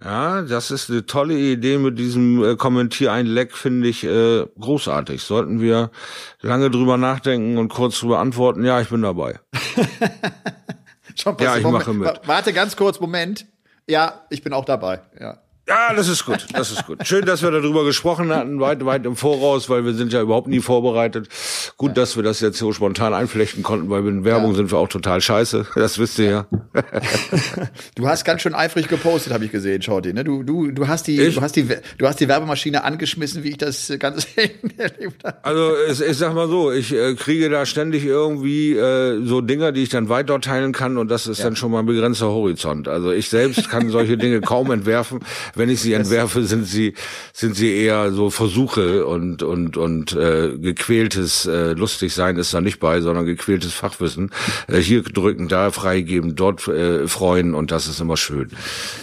Ja, das ist eine tolle Idee mit diesem äh, Kommentier ein Leck, finde ich äh, großartig. Sollten wir lange drüber nachdenken und kurz drüber antworten, ja, ich bin dabei. <laughs> Schon Ja, ich Moment, mache mit. wa- Warte ganz kurz, Moment. Ja, ich bin auch dabei. Ja. Ja, das ist gut, das ist gut. Schön, dass wir darüber gesprochen hatten, weit, weit im Voraus, weil wir sind ja überhaupt nie vorbereitet. Gut, dass wir das jetzt so spontan einflechten konnten, weil in Werbung sind wir auch total scheiße. Das wisst ihr ja. <laughs> Du hast ganz schön eifrig gepostet, habe ich gesehen, Shorty. Ne? Du, du, du, hast die, Ich? du, hast die, du hast die Werbemaschine angeschmissen, wie ich das ganz selten <laughs> erlebt habe. Also ich, ich sag mal so, ich äh, kriege da ständig irgendwie äh, so Dinger, die ich dann weiter teilen kann und das ist dann schon mal ein begrenzter Horizont. Also ich selbst kann solche Dinge kaum entwerfen. Wenn ich sie entwerfe, sind sie sind sie eher so Versuche und und und äh, gequältes äh, lustig sein ist da nicht bei, sondern gequältes Fachwissen. Äh, hier drücken, da freigeben, dort äh, freuen und das ist immer schön.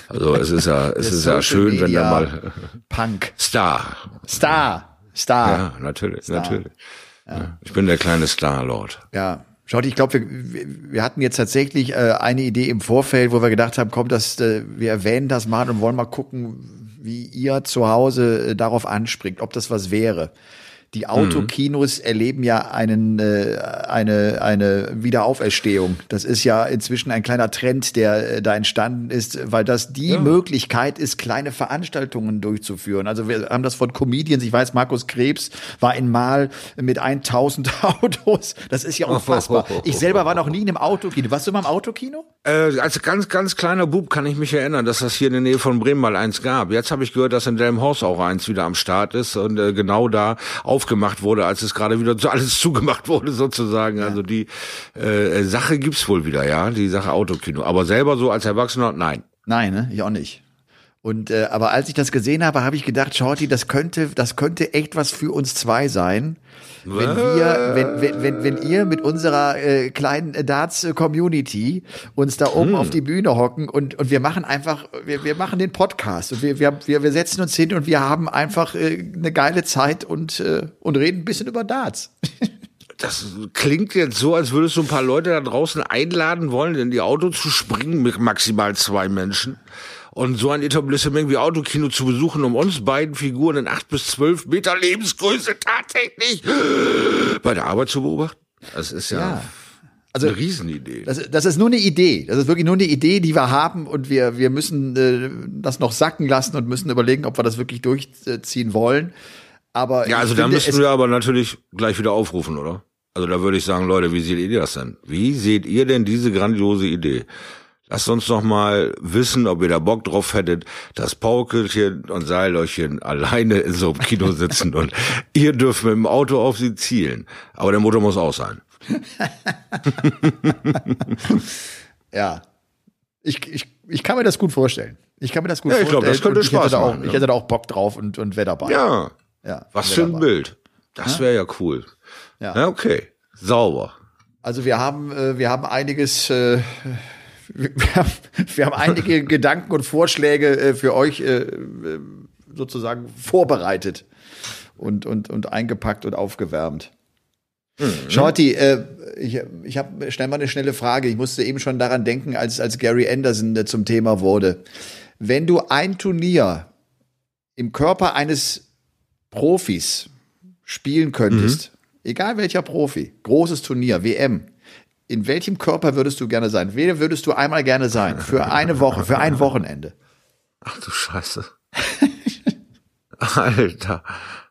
Also es ist ja es ist ja schön, wenn da mal Punk. Star. Star. Star. Ja, natürlich, natürlich. Ja. Ich bin der kleine Star-Lord. Ja. Schaut, ich glaube, wir, wir, hatten jetzt tatsächlich äh, eine Idee im Vorfeld, wo wir gedacht haben, komm, das, äh, wir erwähnen das mal und wollen mal gucken, wie ihr zu Hause äh, darauf anspringt, ob das was wäre. Die Autokinos erleben ja einen, äh, eine, eine Wiederauferstehung. Das ist ja inzwischen ein kleiner Trend, der äh, da entstanden ist, weil das die Möglichkeit ist, kleine Veranstaltungen durchzuführen. Also wir haben das von Comedians, ich weiß, Markus Krebs war in Mal mit 1000 <laughs> Autos. Das ist ja unfassbar. Ich selber war noch nie in einem Autokino. Warst du mal im Autokino? Äh, als ganz, ganz kleiner Bub kann ich mich erinnern, dass das hier in der Nähe von Bremen mal eins gab. Jetzt habe ich gehört, dass in Delmhorst auch eins wieder am Start ist und äh, genau da aufgemacht wurde, als es gerade wieder so <laughs> alles zugemacht wurde sozusagen. Also die äh, Sache gibt's wohl wieder, ja, die Sache Autokino. Aber selber so als Erwachsener, nein. Nein, ne? Ich auch nicht. Und äh, aber als ich das gesehen habe, habe ich gedacht, Shorty, das könnte, das könnte echt was für uns zwei sein, wenn wir, wenn, wenn, wenn, wenn ihr mit unserer äh, kleinen Darts-Community uns da oben auf die Bühne hocken und und wir machen einfach, wir, wir machen den Podcast. Und wir, wir, wir, wir setzen uns hin und wir haben einfach äh, eine geile Zeit und äh, und reden ein bisschen über Darts. <laughs> Das klingt jetzt so, als würdest du ein paar Leute da draußen einladen wollen, in die Auto zu springen mit maximal zwei Menschen und so ein Etablissement wie Autokino zu besuchen, um uns beiden Figuren in acht bis zwölf Meter Lebensgröße tatsächlich bei der Arbeit zu beobachten. Das ist ja, Ja. Also eine Riesenidee. Das, das ist nur eine Idee. Das ist wirklich nur eine Idee, die wir haben und wir, wir müssen äh, das noch sacken lassen und müssen überlegen, ob wir das wirklich durchziehen wollen. Aber ja, also da müssen es- wir aber natürlich gleich wieder aufrufen, oder? Also da würde ich sagen, Leute, wie seht ihr das denn? Wie seht ihr denn diese grandiose Idee? Lasst uns doch mal wissen, ob ihr da Bock drauf hättet, dass Paukelchen und Seilöchchen alleine in so einem Kino sitzen und <laughs> ihr dürft mit dem Auto auf sie zielen. Aber der Motor muss auch sein. <laughs> Ja. Ich, ich, ich kann mir das gut vorstellen. Ich kann mir das gut Ja, ich glaub, vorstellen. das könnte ich hätte Spaß da auch, machen, Ich ja. hätte da auch Bock drauf und, und wäre dabei. Ja. ja Was für ein dabei. Bild. Das wäre ja cool. Ja. Ja, okay. Sauber. Also wir haben, äh, wir haben einiges, äh, wir, haben, wir haben einige <laughs> Gedanken und Vorschläge äh, für euch äh, äh, sozusagen vorbereitet und, und, und eingepackt und aufgewärmt. Mhm. Shorty, äh, ich, ich habe schnell mal eine schnelle Frage. Ich musste eben schon daran denken, als, als Gary Anderson äh, zum Thema wurde. Wenn du ein Turnier im Körper eines Profis spielen könntest, mhm. egal welcher Profi, großes Turnier, WM, in welchem Körper würdest du gerne sein? Wer würdest du einmal gerne sein? Für eine Woche, für ein Wochenende. Ach du Scheiße. Alter.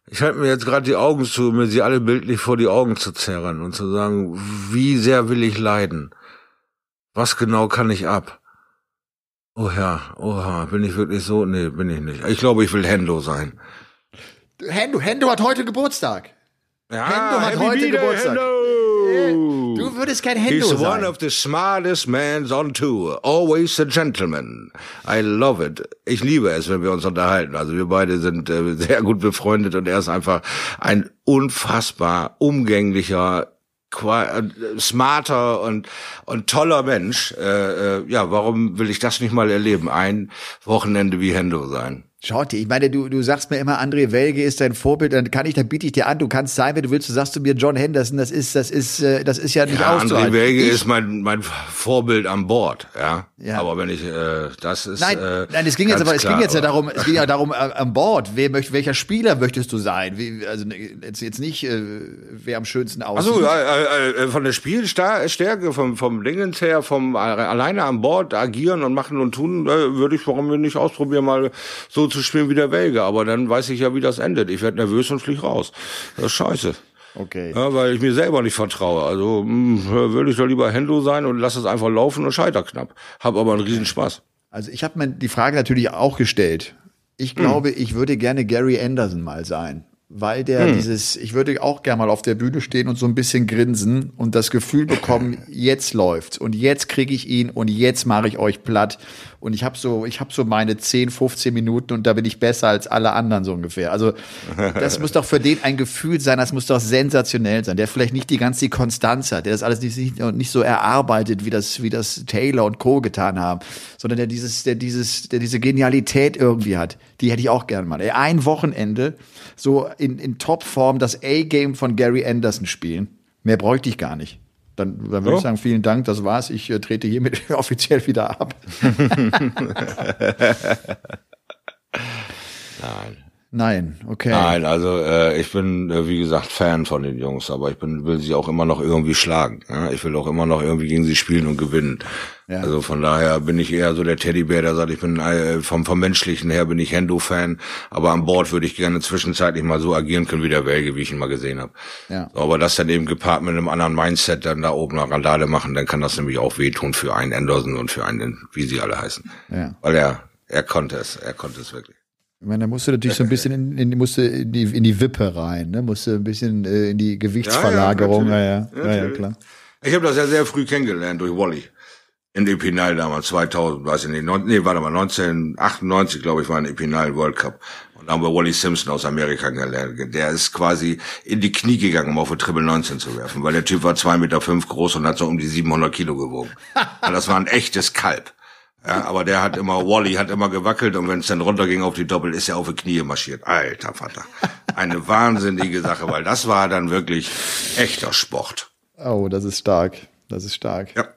Ich halte mir jetzt gerade die Augen zu, mir sie alle bildlich vor die Augen zu zerren und zu sagen, wie sehr will ich leiden? Was genau kann ich ab? Oh ja, oha, bin ich wirklich so? Nee, bin ich nicht. Ich glaube, ich will Hendo sein. Hendo, Hendo hat heute Geburtstag. Ja, Hendo hat heute Geburtstag. Hendo. Du würdest kein Hendo He's sein. one of the smartest men on tour. Always a gentleman. I love it. Ich liebe es, wenn wir uns unterhalten. Also wir beide sind äh, sehr gut befreundet und er ist einfach ein unfassbar umgänglicher, äh, smarter und und toller Mensch. Äh, äh, ja, warum will ich das nicht mal erleben? Ein Wochenende wie Hendo sein. Schaut, ich meine, du, du sagst mir immer, André Welge ist dein Vorbild, dann kann ich, dann biete ich dir an, du kannst sein, wenn du willst, du sagst zu mir John Henderson, das ist, das ist, äh, das ist ja nicht ja, auszuhalten. André Welge ich, ist mein, mein Vorbild an Bord, ja. ja. Aber wenn ich, äh, das ist, Nein, äh, nein, es ging jetzt aber, es ging jetzt ja darum, es ging ja darum, <laughs> äh, an Bord, wer möcht, welcher Spieler möchtest du sein? Wie, also, ne, jetzt, jetzt nicht, äh, wer am schönsten aussieht. Also, äh, äh, von der Spielstärke, vom, vom Dingens her, vom alleine an Bord agieren und machen und tun, äh, würde ich, warum wir nicht ausprobieren, mal so zu spielen wie der Welge. Aber dann weiß ich ja, wie das endet. Ich werde nervös und flieg raus. Das ist scheiße. Okay. Ja, weil ich mir selber nicht vertraue. Also mh, hm, würde ich doch lieber Hendo sein und lass es einfach laufen und scheiter knapp. Hab aber einen Riesenspaß. Also ich habe mir die Frage natürlich auch gestellt. Ich hm. glaube, hm. ich würde gerne Gary Anderson mal sein weil der hm. dieses, ich würde auch gerne mal auf der Bühne stehen und so ein bisschen grinsen und das Gefühl bekommen, <laughs> jetzt läuft's und jetzt kriege ich ihn und jetzt mache ich euch platt und ich habe so, ich habe so meine 10, 15 Minuten und da bin ich besser als alle anderen so ungefähr. Also das muss doch für den ein Gefühl sein, das muss doch sensationell sein, der vielleicht nicht die ganze Konstanz hat, der das alles nicht, nicht so erarbeitet, wie das, wie das Taylor und Co. getan haben, sondern der dieses, der dieses, der diese Genialität irgendwie hat. Die hätte ich auch gerne mal. Ein Wochenende so in, in Topform das A-Game von Gary Anderson spielen. Mehr bräuchte ich gar nicht. Dann, dann würde oh. ich sagen, vielen Dank, das war's. Ich äh, trete hiermit <laughs> offiziell wieder ab. <laughs> Nein. Nein, okay. Nein, also äh, ich bin äh, wie gesagt Fan von den Jungs, aber ich bin will sie auch immer noch irgendwie schlagen. Ja? Ich will auch immer noch irgendwie gegen sie spielen und gewinnen. Ja. Also von daher bin ich eher so der Teddybär, der sagt, ich bin äh, vom vom menschlichen her bin ich Hendo-Fan, aber an Bord würde ich gerne zwischenzeitlich mal so agieren können wie der Welge, wie ich ihn mal gesehen habe. Ja. So, aber das dann eben gepaart mit einem anderen Mindset dann da oben eine Randale machen, dann kann das nämlich auch wehtun für einen Anderson und für einen, wie sie alle heißen. Ja. Weil er er konnte es, er konnte es wirklich. Ich meine, da musste natürlich so ein bisschen in, in, musste in, die, in die Wippe rein, ne? musste ein bisschen äh, in die Gewichtsverlagerung. Ja, ja, ja, ja, ja klar. Ich habe das ja sehr früh kennengelernt durch Wally. In Epinal damals, 2000, weiß ich nicht, neun, nee, warte mal, 1998, glaube ich, war ein Epinal World Cup. Und da haben wir Wally Simpson aus Amerika kennengelernt. Der ist quasi in die Knie gegangen, um auf eine Triple 19 zu werfen, weil der Typ war zwei Meter fünf groß und hat so um die 700 Kilo gewogen. <laughs> das war ein echtes Kalb. Ja, aber der hat immer, Wally hat immer gewackelt und wenn es dann runterging auf die Doppel, ist er auf die Knie marschiert. Alter Vater. Eine wahnsinnige Sache, weil das war dann wirklich echter Sport. Oh, das ist stark. Das ist stark. Ja.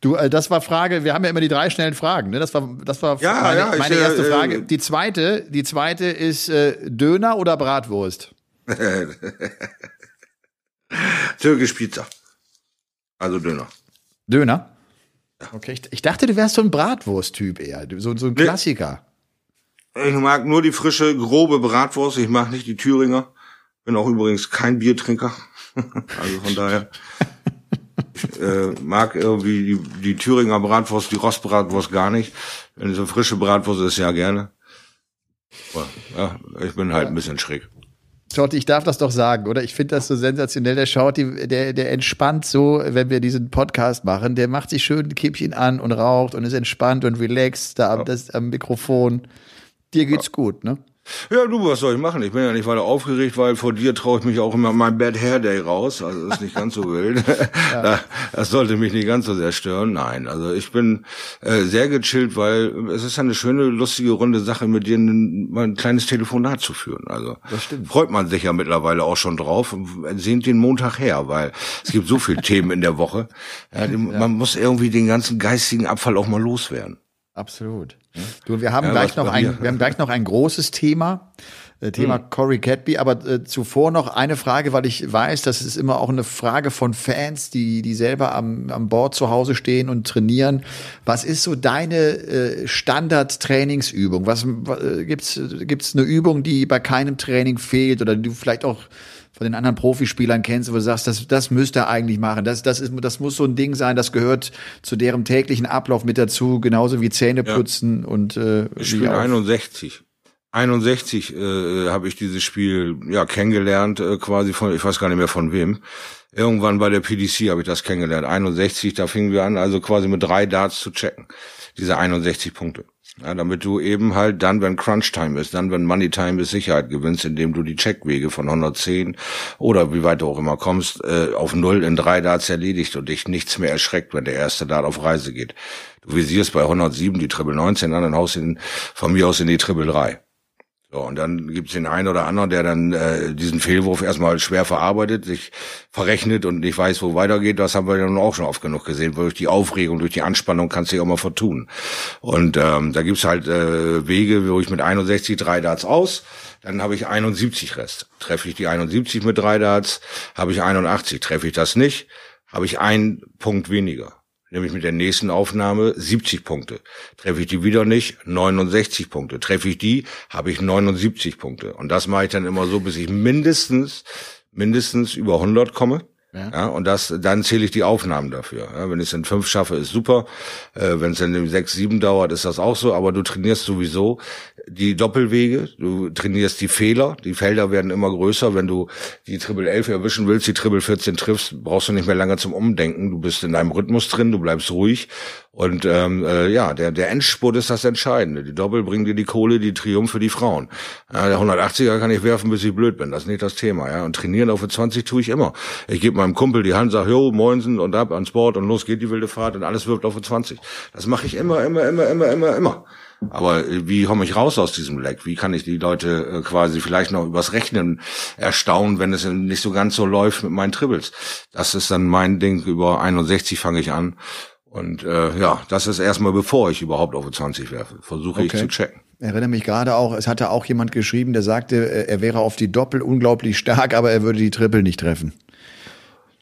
Du, äh, das war Frage, wir haben ja immer die drei schnellen Fragen, ne? Das war, das war ja, meine, ja, meine ich, erste äh, Frage. Die zweite, die zweite ist äh, Döner oder Bratwurst? <laughs> Türkisch Pizza. Also Döner. Döner? Okay, ich, ich, dachte, du wärst so ein Bratwurst-Typ eher, so, so ein Klassiker. Ich mag nur die frische, grobe Bratwurst. Ich mag nicht die Thüringer. Bin auch übrigens kein Biertrinker. <laughs> also von daher. Ich <laughs> äh, mag irgendwie die, die Thüringer Bratwurst, die Rostbratwurst gar nicht. Wenn so frische Bratwurst ist, ja gerne. Ja, ich bin halt ein bisschen schräg. Shorty, ich darf das doch sagen, oder? Ich finde das so sensationell. Der Shorty, der, der entspannt so, wenn wir diesen Podcast machen. Der macht sich schön ein Kippchen an und raucht und ist entspannt und relaxed da am, das, am Mikrofon. Dir geht's gut, ne? Ja, du, was soll ich machen? Ich bin ja nicht weiter aufgeregt, weil vor dir traue ich mich auch immer mein Bad Hair Day raus. Also ist nicht ganz so wild. <laughs> ja. Das sollte mich nicht ganz so sehr stören. Nein, also ich bin äh, sehr gechillt, weil es ist eine schöne, lustige, runde Sache, mit dir ein, ein kleines Telefonat zu führen. Also freut man sich ja mittlerweile auch schon drauf. Sehnt den Montag her, weil es gibt so viele <laughs> Themen in der Woche. Ja, ja. Man muss irgendwie den ganzen geistigen Abfall auch mal loswerden. Absolut. Du, wir haben ja, gleich noch ein, wir haben gleich noch ein großes Thema. Äh, Thema hm. Corey Cadby, aber äh, zuvor noch eine Frage, weil ich weiß, das ist immer auch eine Frage von Fans, die die selber am, am Board zu Hause stehen und trainieren. Was ist so deine äh, Standard-Trainingsübung? Was äh, gibt's gibt's eine Übung, die bei keinem Training fehlt oder du vielleicht auch von den anderen Profispielern kennst, wo du sagst, das, das müsste er eigentlich machen. Das, das, ist, das muss so ein Ding sein, das gehört zu deren täglichen Ablauf mit dazu, genauso wie Zähneputzen ja. und äh, Ich spiele 61. 61 äh, habe ich dieses Spiel ja kennengelernt, äh, quasi von, ich weiß gar nicht mehr von wem. Irgendwann bei der PDC habe ich das kennengelernt. 61, da fingen wir an, also quasi mit drei Darts zu checken. Diese 61 Punkte. Ja, damit du eben halt dann, wenn Crunch Time ist, dann, wenn Money Time ist, Sicherheit gewinnst, indem du die Checkwege von 110 oder wie weit du auch immer kommst, äh, auf Null in drei Darts erledigt und dich nichts mehr erschreckt, wenn der erste Dart auf Reise geht. Du visierst bei 107 die Triple 19 an, dann haust ihn von mir aus in die Triple 3. So, und dann gibt's den einen oder anderen, der dann äh, diesen Fehlwurf erstmal schwer verarbeitet, sich verrechnet und nicht weiß, wo weitergeht. Das haben wir ja nun auch schon oft genug gesehen. Durch die Aufregung, durch die Anspannung kannst du dich auch mal vertun. Und ähm, da gibt's halt äh, Wege, wo ich mit 61 drei Darts aus, dann habe ich 71 Rest. Treffe ich die 71 mit drei Darts, habe ich 81. Treffe ich das nicht, habe ich einen Punkt weniger nämlich mit der nächsten Aufnahme 70 Punkte. Treffe ich die wieder nicht, 69 Punkte. Treffe ich die, habe ich 79 Punkte. Und das mache ich dann immer so, bis ich mindestens, mindestens über 100 komme. Ja. ja. und das, dann zähle ich die Aufnahmen dafür. Ja, wenn ich es in fünf schaffe, ist super. Äh, wenn es in sechs, sieben dauert, ist das auch so. Aber du trainierst sowieso die Doppelwege, du trainierst die Fehler. Die Felder werden immer größer. Wenn du die Triple 11 erwischen willst, die Triple 14 triffst, brauchst du nicht mehr lange zum Umdenken. Du bist in deinem Rhythmus drin, du bleibst ruhig und ähm, äh, ja, der, der Endspurt ist das Entscheidende. Die Doppel bringen dir die Kohle, die Triumph für die Frauen. Ja, der 180er kann ich werfen, bis ich blöd bin. Das ist nicht das Thema. Ja, Und trainieren auf 20 tue ich immer. Ich gebe meinem Kumpel die Hand, sag, jo, moinsen und ab ans Board und los geht die wilde Fahrt und alles wirft auf 20. Das mache ich immer, immer, immer, immer, immer, immer. Aber äh, wie komme ich raus aus diesem Leck? Wie kann ich die Leute äh, quasi vielleicht noch übers Rechnen erstaunen, wenn es nicht so ganz so läuft mit meinen Tribbles? Das ist dann mein Ding. Über 61 fange ich an und äh, ja, das ist erstmal, bevor ich überhaupt auf 20 werfe, versuche okay. ich zu checken. Ich erinnere mich gerade auch, es hatte auch jemand geschrieben, der sagte, äh, er wäre auf die Doppel unglaublich stark, aber er würde die Triple nicht treffen.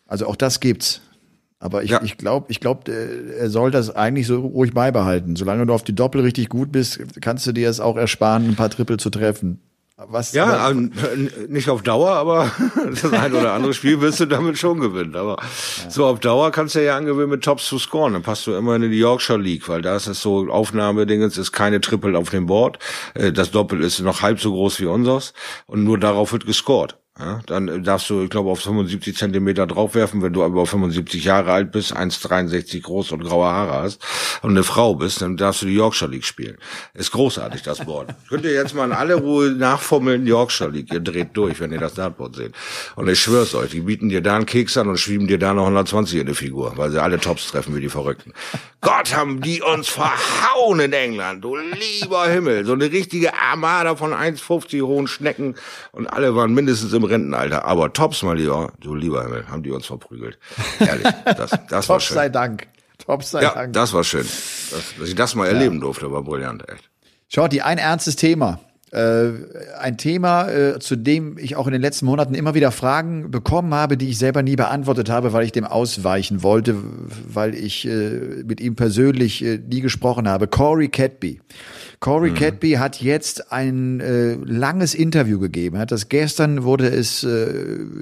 Also auch das gibt's. Aber ich, ja. ich glaube, ich glaub, er soll das eigentlich so ruhig beibehalten. Solange du auf die Doppel richtig gut bist, kannst du dir es auch ersparen, ein paar Triple zu treffen. Was, ja, was, nicht auf Dauer, aber <laughs> das ein oder andere Spiel wirst du damit schon gewinnen. Aber ja. so auf Dauer kannst du ja angewöhnen, mit Tops zu scoren. Dann passt du immer in die Yorkshire League, weil da ist es so, Aufnahmedingens ist keine Triple auf dem Board. Äh, das Doppel ist noch halb so groß wie unseres und nur darauf wird gescored. Ja, dann darfst du, ich glaube, auf 75 Zentimeter draufwerfen, wenn du aber 75 Jahre alt bist, 1,63 groß und graue Haare hast und eine Frau bist, dann darfst du die Yorkshire League spielen. Ist großartig, das Board. <laughs> Könnt ihr jetzt mal in alle Ruhe nachformeln, Yorkshire League. Ihr dreht durch, wenn ihr das Dartboard seht. Und ich schwör's euch, die bieten dir da einen Keks an und schieben dir da noch 120 in die Figur, weil sie alle Tops treffen wie die Verrückten. Gott, haben die uns verhauen in England, du lieber Himmel. So eine richtige Armada von 1,50 hohen Schnecken und alle waren mindestens im Rentenalter. Aber Tops, mal lieber, du lieber Himmel, haben die uns verprügelt. Ehrlich, das, das war schön. sei Dank. Tops sei ja, Dank. das war schön. Das, dass ich das mal erleben durfte, war brillant, echt. Shorty, ein ernstes Thema. Äh, ein Thema, äh, zu dem ich auch in den letzten Monaten immer wieder Fragen bekommen habe, die ich selber nie beantwortet habe, weil ich dem ausweichen wollte, weil ich äh, mit ihm persönlich nie gesprochen habe. Corey Cadby. Corey mhm. Cadby hat jetzt ein äh, langes Interview gegeben. Hat das gestern wurde es äh,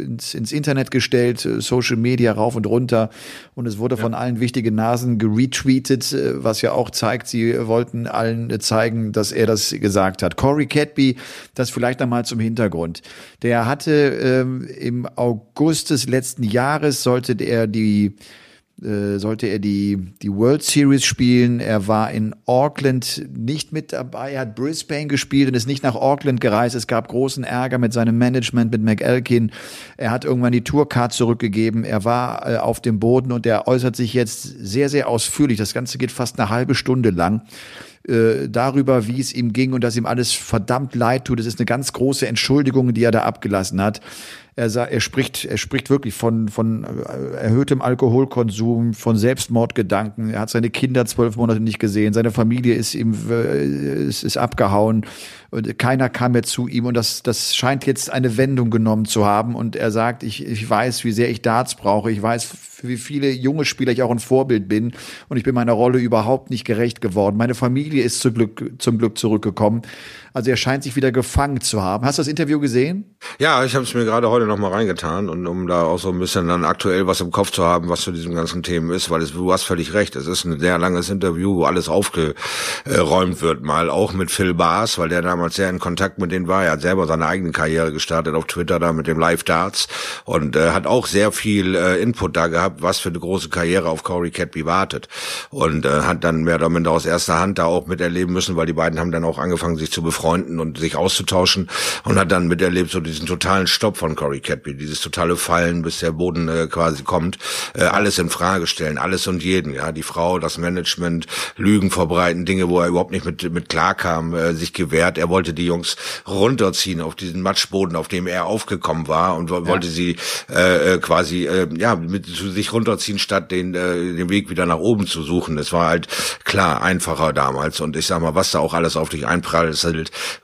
ins, ins, Internet gestellt, Social Media rauf und runter und es wurde ja. von allen wichtigen Nasen geretweetet, was ja auch zeigt, sie wollten allen zeigen, dass er das gesagt hat. Corey Cadby, das vielleicht einmal zum Hintergrund. Der hatte ähm, im August des letzten Jahres sollte er die äh, sollte er die, die World Series spielen. Er war in Auckland nicht mit dabei, er hat Brisbane gespielt und ist nicht nach Auckland gereist. Es gab großen Ärger mit seinem Management, mit McElkin. Er hat irgendwann die Tourcard zurückgegeben. Er war äh, auf dem Boden und er äußert sich jetzt sehr, sehr ausführlich. Das Ganze geht fast eine halbe Stunde lang äh, darüber, wie es ihm ging und dass ihm alles verdammt leid tut. Es ist eine ganz große Entschuldigung, die er da abgelassen hat. Er, sah, er spricht, er spricht wirklich von, von äh, erhöhtem Alkoholkonsum, von Selbstmordgedanken. Er hat seine Kinder zwölf Monate nicht gesehen. Seine Familie ist ihm, äh, ist, ist abgehauen. Und keiner kam mehr zu ihm. Und das, das scheint jetzt eine Wendung genommen zu haben. Und er sagt, ich, ich weiß, wie sehr ich Darts brauche. Ich weiß, für wie viele junge Spieler ich auch ein Vorbild bin. Und ich bin meiner Rolle überhaupt nicht gerecht geworden. Meine Familie ist zum Glück, zum Glück zurückgekommen. Also er scheint sich wieder gefangen zu haben. Hast du das Interview gesehen? Ja, ich habe es mir gerade heute noch mal reingetan und um da auch so ein bisschen dann aktuell was im Kopf zu haben, was zu diesem ganzen Themen ist, weil es, du hast völlig recht. Es ist ein sehr langes Interview, wo alles aufgeräumt wird, mal auch mit Phil Bass, weil der damals sehr in Kontakt mit denen war. Er hat selber seine eigene Karriere gestartet auf Twitter da mit dem Live Darts und äh, hat auch sehr viel äh, Input da gehabt, was für eine große Karriere auf Corey Cadby wartet und äh, hat dann mehr oder minder aus erster Hand da auch miterleben müssen, weil die beiden haben dann auch angefangen, sich zu befreien Freunden und sich auszutauschen und hat dann miterlebt so diesen totalen Stopp von Corey Cadby, dieses totale Fallen, bis der Boden äh, quasi kommt, äh, alles in Frage stellen, alles und jeden, ja, die Frau, das Management, Lügen verbreiten, Dinge, wo er überhaupt nicht mit mit klarkam, äh, sich gewehrt. Er wollte die Jungs runterziehen auf diesen Matschboden, auf dem er aufgekommen war und ja. wollte sie äh, äh, quasi äh, ja mit zu sich runterziehen, statt den äh, den Weg wieder nach oben zu suchen. Es war halt klar einfacher damals und ich sag mal, was da auch alles auf dich einprallt,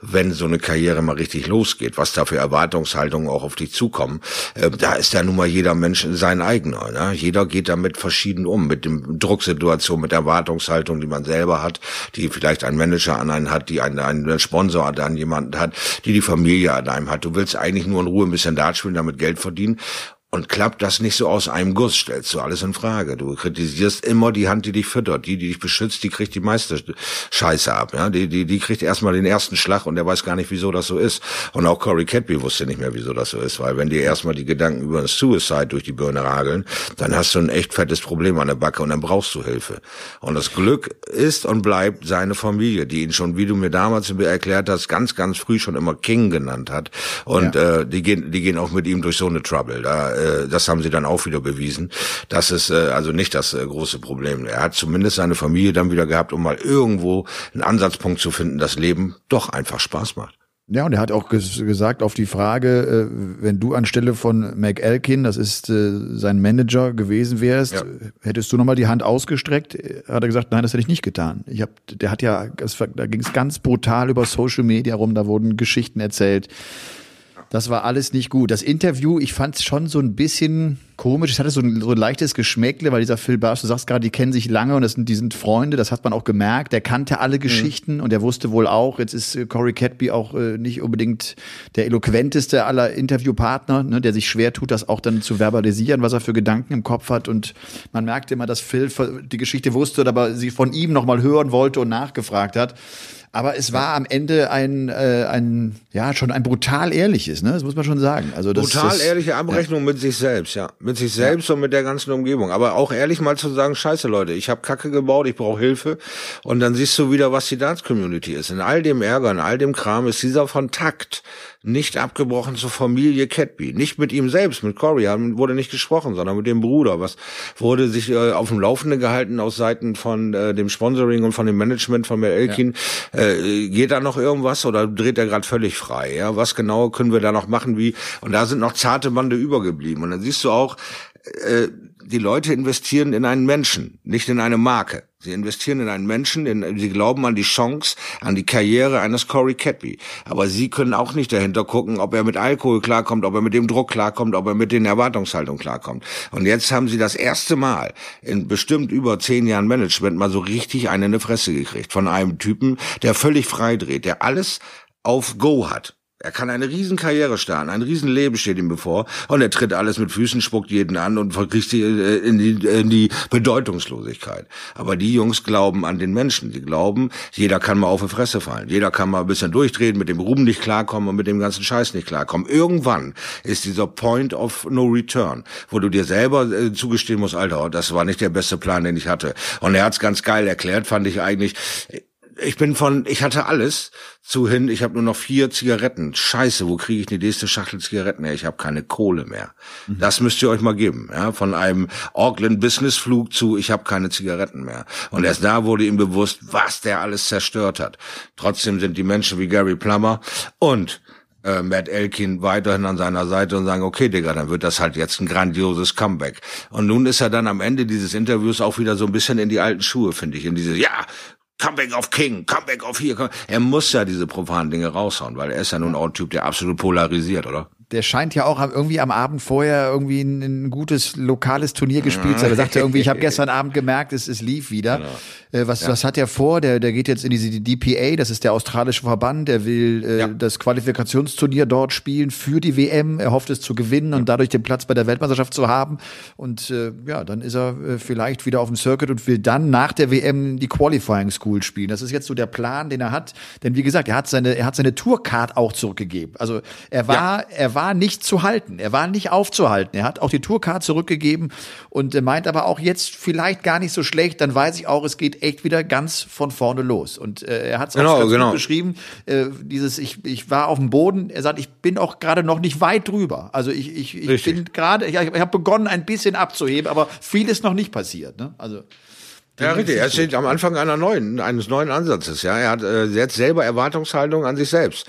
wenn so eine Karriere mal richtig losgeht, was da für Erwartungshaltungen auch auf dich zukommen, äh, da ist ja nun mal jeder Mensch sein eigener. Ne? Jeder geht damit verschieden um, mit dem Drucksituation, mit Erwartungshaltung, die man selber hat, die vielleicht ein Manager an einen hat, die einen, einen Sponsor an jemanden hat, die die Familie an einem hat. Du willst eigentlich nur in Ruhe ein bisschen Dart spielen, damit Geld verdienen und klappt das nicht so aus einem Guss, stellst du alles in Frage. Du kritisierst immer die Hand, die dich füttert. Die, die dich beschützt, die kriegt die meiste Scheiße ab. Ja? Die, die, die kriegt erstmal den ersten Schlag und der weiß gar nicht, wieso das so ist. Und auch Corey Cadby wusste nicht mehr, wieso das so ist. Weil wenn dir erstmal die Gedanken über ein Suicide durch die Birne rageln, dann hast du ein echt fettes Problem an der Backe und dann brauchst du Hilfe. Und das Glück ist und bleibt seine Familie, die ihn schon, wie du mir damals erklärt hast, ganz, ganz früh schon immer King genannt hat. Und ja. äh, die, gehen, die gehen auch mit ihm durch so eine Trouble. Da äh, das haben sie dann auch wieder bewiesen. Das ist äh, also nicht das äh, große Problem. Er hat zumindest seine Familie dann wieder gehabt, um mal irgendwo einen Ansatzpunkt zu finden, dass Leben doch einfach Spaß macht. Ja, und er hat auch ges gesagt auf die Frage, äh, wenn du anstelle von McElkin, das ist äh, sein Manager gewesen wärst, ja. hättest du nochmal die Hand ausgestreckt? Hat er gesagt, nein, das hätte ich nicht getan. Ich hab, der hat ja, da ging es ganz brutal über Social Media rum, da wurden Geschichten erzählt. Das war alles nicht gut. Das Interview, ich fand es schon so ein bisschen komisch. Es hatte so ein, so ein leichtes Geschmäckle, weil dieser Phil Barsch, du sagst gerade, die kennen sich lange und das sind, die sind Freunde. Das hat man auch gemerkt. Der kannte alle mhm. Geschichten mhm. und er wusste wohl auch, jetzt ist äh, Corey Cadby auch äh, nicht unbedingt der eloquenteste aller Interviewpartner, ne, der sich schwer tut, das auch dann zu verbalisieren, was er für Gedanken im Kopf hat. Und man merkte immer, dass Phil die Geschichte wusste, aber sie von ihm nochmal hören wollte und nachgefragt hat. Aber es war am Ende ein, äh, ein ja, schon ein brutal ehrliches, ne? Das muss man schon sagen. Also das, brutal das, ehrliche Abrechnung ja. mit sich selbst, ja. Mit sich selbst ja. und mit der ganzen Umgebung. Aber auch ehrlich mal zu sagen, scheiße Leute, ich habe Kacke gebaut, ich brauche Hilfe. Und dann siehst du wieder, was die Dance-Community ist. In all dem Ärger, in all dem Kram ist dieser Kontakt nicht abgebrochen zur Familie Catby. Nicht mit ihm selbst, mit Corey wurde nicht gesprochen, sondern mit dem Bruder. Was wurde sich äh, auf dem Laufenden gehalten aus Seiten von äh, dem Sponsoring und von dem Management von Mel Elkin. Ja. Äh, geht da noch irgendwas oder dreht er gerade völlig frei? Ja, was genau können wir da noch machen? Wie? Und da sind noch zarte Bande übergeblieben. Und dann siehst du auch, äh, die Leute investieren in einen Menschen, nicht in eine Marke. Sie investieren in einen Menschen, in, sie glauben an die Chance, an die Karriere eines Corey Cadby. Aber sie können auch nicht dahinter gucken, ob er mit Alkohol klarkommt, ob er mit dem Druck klarkommt, ob er mit den Erwartungshaltungen klarkommt. Und jetzt haben sie das erste Mal in bestimmt über zehn Jahren Management mal so richtig eine in die Fresse gekriegt von einem Typen, der völlig frei dreht, der alles auf Go hat Er kann eine riesen Karriere starten, ein riesen Leben steht ihm bevor und er tritt alles mit Füßen, spuckt jeden an und verkriegt die, äh, in, die, in die Bedeutungslosigkeit. Aber die Jungs glauben an den Menschen. Sie glauben, jeder kann mal auf die Fresse fallen. Jeder kann mal ein bisschen durchdrehen, mit dem Ruhm nicht klarkommen und mit dem ganzen Scheiß nicht klarkommen. Irgendwann ist dieser Point of No Return, wo du dir selber äh, zugestehen musst, Alter, das war nicht der beste Plan, den ich hatte. Und er hat's ganz geil erklärt, fand ich eigentlich ich bin von, ich hatte alles zu hin, ich habe nur noch vier Zigaretten. Scheiße, wo kriege ich die nächste Schachtel Zigaretten her? Ich habe keine Kohle mehr. Mhm. Das müsst ihr euch mal geben. Ja? Von einem Auckland Business Flug zu, ich habe keine Zigaretten mehr. Und erst da wurde ihm bewusst, was der alles zerstört hat. Trotzdem sind die Menschen wie Gary Plummer und äh, Matt Elkin weiterhin an seiner Seite und sagen, okay, Digga, dann wird das halt jetzt ein grandioses Comeback. Und nun ist er dann am Ende dieses Interviews auch wieder so ein bisschen in die alten Schuhe, finde ich. In dieses, ja, Comeback auf King, Comeback auf hier. Er muss ja diese profanen Dinge raushauen, weil er ist ja nun auch ein Typ, der absolut polarisiert, oder? der scheint ja auch irgendwie am Abend vorher irgendwie ein, ein gutes lokales Turnier gespielt zu haben. Er sagte irgendwie, ich habe gestern Abend gemerkt, es, es lief wieder. Genau. Äh, was, ja. was hat er vor? Der, der geht jetzt in diese DPA, das ist der australische Verband, der will äh, ja. das Qualifikationsturnier dort spielen für die WM. Er hofft es zu gewinnen und dadurch den Platz bei der Weltmeisterschaft zu haben. Und äh, ja, dann ist er äh, vielleicht wieder auf dem Circuit und will dann nach der WM die Qualifying School spielen. Das ist jetzt so der Plan, den er hat. Denn wie gesagt, er hat seine, er hat seine Tourcard auch zurückgegeben. Also er war, ja. er war war nicht zu halten. Er war nicht aufzuhalten. Er hat auch die Tourcard zurückgegeben und meint aber auch jetzt vielleicht gar nicht so schlecht. Dann weiß ich auch, es geht echt wieder ganz von vorne los. Und äh, er hat es genau, genau. beschrieben. Äh, dieses, ich, ich war auf dem Boden. Er sagt, ich bin auch gerade noch nicht weit drüber. Also ich, ich, ich bin gerade, ich, ich habe begonnen, ein bisschen abzuheben, aber viel ist noch nicht passiert. Ne? Also ja, richtig. Er steht am Anfang einer neuen, eines neuen Ansatzes. Ja, er hat äh, jetzt selber Erwartungshaltung an sich selbst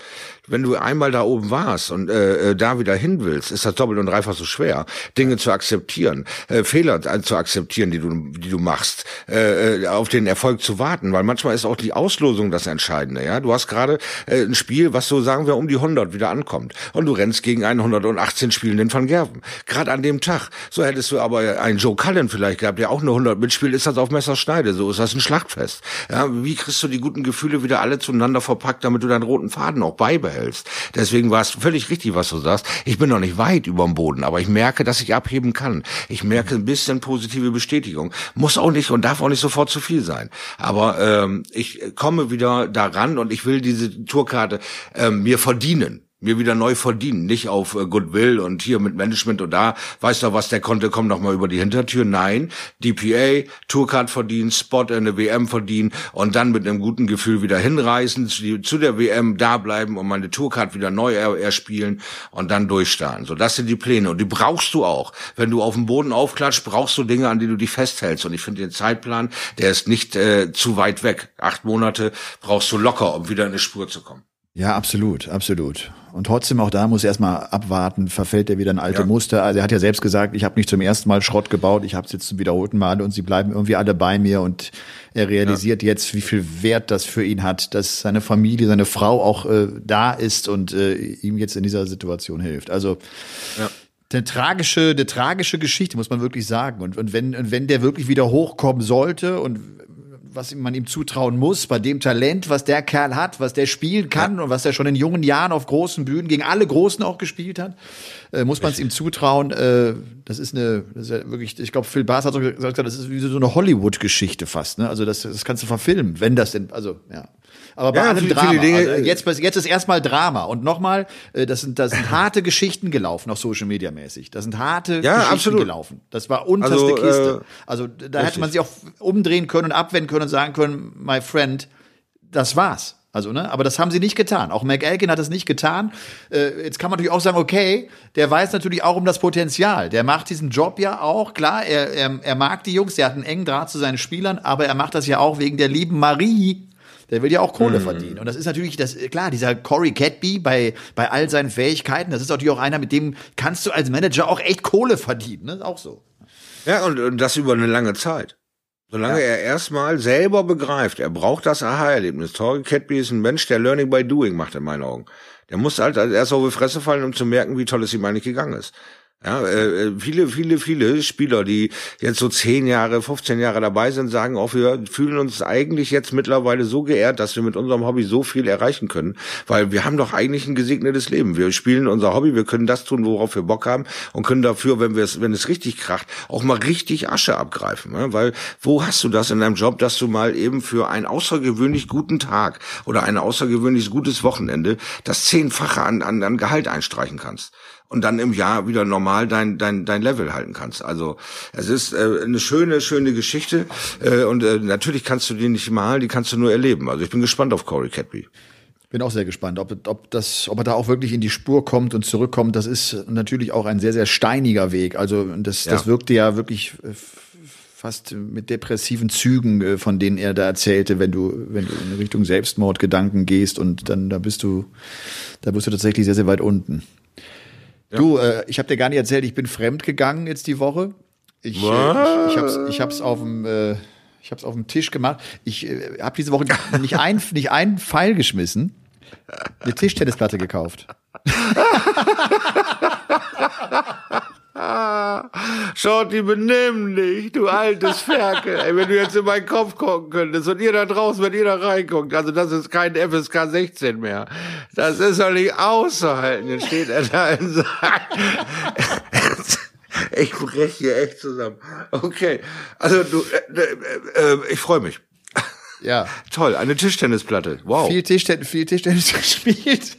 wenn du einmal da oben warst und äh, äh, da wieder hin willst, ist das doppelt und dreifach so schwer, Dinge zu akzeptieren, äh, Fehler zu akzeptieren, die du, die du machst, äh, äh, auf den Erfolg zu warten, weil manchmal ist auch die Auslosung das Entscheidende. Ja, du hast gerade äh, ein Spiel, was so sagen wir um die 100 wieder ankommt und du rennst gegen einen 118 spielenden Van Gerven. Gerade an dem Tag. So hättest du aber einen Joe Cullen vielleicht gehabt, der auch eine 100 mitspielt, ist das auf Messerschneide. So ist das ein Schlachtfest. Ja, wie kriegst du die guten Gefühle wieder alle zueinander verpackt, damit du deinen roten Faden auch beibehältst? Behältst. Deswegen war es völlig richtig, was du sagst. Ich bin noch nicht weit über dem Boden, aber ich merke, dass ich abheben kann. Ich merke ein bisschen positive Bestätigung. Muss auch nicht und darf auch nicht sofort zu viel sein. Aber ähm, ich komme wieder daran und ich will diese Tourkarte ähm, mir verdienen mir wieder neu verdienen, nicht auf äh, Goodwill und hier mit Management und da, weißt du was, der konnte, komm noch mal über die Hintertür. Nein, DPA, Tourcard verdienen, Spot in der WM verdienen und dann mit einem guten Gefühl wieder hinreisen, zu, der WM da bleiben und meine Tourcard wieder neu er, erspielen und dann durchstarten. So, das sind die Pläne und die brauchst du auch. Wenn du auf dem Boden aufklatscht, brauchst du Dinge, an die du dich festhältst und ich finde den Zeitplan, der ist nicht äh, zu weit weg. Acht Monate brauchst du locker, um wieder in eine Spur zu kommen. Ja, absolut, absolut. Und trotzdem auch da muss er erstmal abwarten, verfällt er wieder ein alte ja. Muster. Also er hat ja selbst gesagt, ich habe nicht zum ersten Mal Schrott gebaut, ich habe es jetzt zum wiederholten Mal und sie bleiben irgendwie alle bei mir und er realisiert ja. jetzt, wie viel Wert das für ihn hat, dass seine Familie, seine Frau auch äh, da ist und äh, ihm jetzt in dieser Situation hilft. Also ja eine tragische, eine tragische Geschichte, muss man wirklich sagen. Und, und wenn, und wenn der wirklich wieder hochkommen sollte und was man ihm zutrauen muss, bei dem Talent, was der Kerl hat, was der spielen kann ja. und was er schon in jungen Jahren auf großen Bühnen gegen alle Großen auch gespielt hat, äh, muss man es ihm zutrauen. Äh, das ist eine, das ist ja wirklich, ich glaube, Phil Bass hat so gesagt, das ist wie so eine Hollywood-Geschichte fast. Ne? Also das, das kannst du verfilmen, wenn das denn, also ja. Aber bei ja, allem Drama. Dinge, also jetzt, jetzt ist erstmal Drama. Und nochmal, äh, das sind, das sind <laughs> harte Geschichten gelaufen, auch Social Media mäßig. Das sind harte ja, Geschichten absolut. gelaufen. Das war unterste also, Kiste. Äh, also da richtig. hätte man sich auch umdrehen können und abwenden können und sagen können, my friend, das war's. Also, ne, aber das haben sie nicht getan. Auch McElkin hat es nicht getan. Äh, jetzt kann man natürlich auch sagen, okay, der weiß natürlich auch um das Potenzial. Der macht diesen Job ja auch, klar, er, er, er mag die Jungs, der hat einen engen Draht zu seinen Spielern, aber er macht das ja auch wegen der lieben Marie, der will ja auch Kohle mhm. verdienen. Und das ist natürlich, das, klar, dieser Corey Catby bei, bei all seinen Fähigkeiten, das ist natürlich auch einer, mit dem kannst du als Manager auch echt Kohle verdienen. Ne? Auch so. Ja, und, und das über eine lange Zeit. Solange ja. er erstmal selber begreift, er braucht das Aha-Erlebnis. Corey Catby ist ein Mensch, der Learning by Doing macht in meinen Augen. Der muss halt erst auf die Fresse fallen, um zu merken, wie toll es ihm eigentlich gegangen ist. Ja, äh, viele, viele, viele Spieler, die jetzt so zehn Jahre, 15 Jahre dabei sind, sagen auch, wir fühlen uns eigentlich jetzt mittlerweile so geehrt, dass wir mit unserem Hobby so viel erreichen können, weil wir haben doch eigentlich ein gesegnetes Leben. Wir spielen unser Hobby, wir können das tun, worauf wir Bock haben und können dafür, wenn wir es, wenn es richtig kracht, auch mal richtig Asche abgreifen. Ja? Weil wo hast du das in deinem Job, dass du mal eben für einen außergewöhnlich guten Tag oder ein außergewöhnlich gutes Wochenende das zehnfache an, an, an Gehalt einstreichen kannst? Und dann im Jahr wieder normal dein dein dein Level halten kannst. Also es ist äh, eine schöne schöne Geschichte äh, und äh, natürlich kannst du die nicht malen, die kannst du nur erleben. Also ich bin gespannt auf Corey Cadby. Bin auch sehr gespannt, ob, ob, das, ob er da auch wirklich in die Spur kommt und zurückkommt. Das ist natürlich auch ein sehr, sehr steiniger Weg. Also das, ja. das wirkte ja wirklich äh, fast mit depressiven Zügen, äh, von denen er da erzählte, wenn du, wenn du in Richtung Selbstmordgedanken gehst und dann da bist du, da bist du tatsächlich sehr, sehr weit unten. Ja. Du, äh, ich habe dir gar nicht erzählt, ich bin fremd gegangen jetzt die Woche. Ich, äh, ich, ich hab's, ich hab's auf dem, äh, ich hab's auf dem Tisch gemacht. Ich äh, habe diese Woche nicht ein, nicht einen Pfeil geschmissen. Eine Tischtennisplatte gekauft. <laughs> Shorty, benimm dich, du altes Ferkel. Ey, wenn du jetzt in meinen Kopf gucken könntest und ihr da draußen, wenn ihr da reinguckt, also das ist kein FSK 16 mehr. Das ist doch nicht auszuhalten. Jetzt steht er da sagt, <laughs> ich breche hier echt zusammen. Okay, also du, äh, äh, äh, ich freue mich. Ja. Toll, eine Tischtennisplatte. Wow. Viel Tischtennis, viel Tischtennis <laughs> gespielt.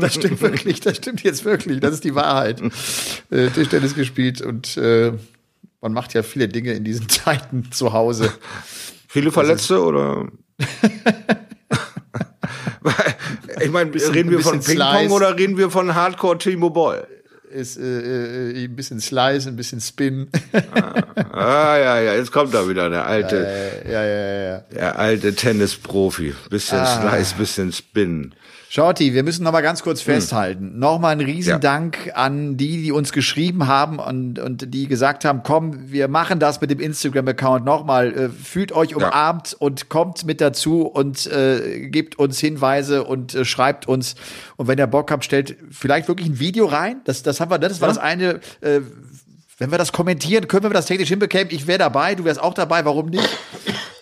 das stimmt wirklich, das stimmt jetzt wirklich. Das ist die Wahrheit. Äh, Tischtennis gespielt und äh, man macht ja viele Dinge in diesen <laughs> Zeiten zu Hause. Viele Verletzte oder? <laughs> ich meine, reden wir von Ping-Pong oder reden wir von Hardcore Timo Boy? Ist äh, äh, ein bisschen Slice, ein bisschen Spin. ah, ah, ja, ja, jetzt kommt da wieder der alte, äh, ja, ja, ja, ja. der alte Tennisprofi. Bisschen ah. Slice, bisschen Spin. Shorty, wir müssen noch mal ganz kurz hm. festhalten. Hm. Nochmal ein Riesendank ja. an die, die uns geschrieben haben und, und die gesagt haben, komm, wir machen das mit dem Instagram-Account nochmal. Äh, fühlt euch umarmt ja. und kommt mit dazu und äh, gebt uns Hinweise und äh, schreibt uns. Und wenn ihr Bock habt, stellt vielleicht wirklich ein Video rein. Das, das haben wir, das war ja. das eine, äh, wenn wir das kommentieren, können wir das technisch hinbekommen. Ich wäre dabei, du wärst auch dabei, warum nicht?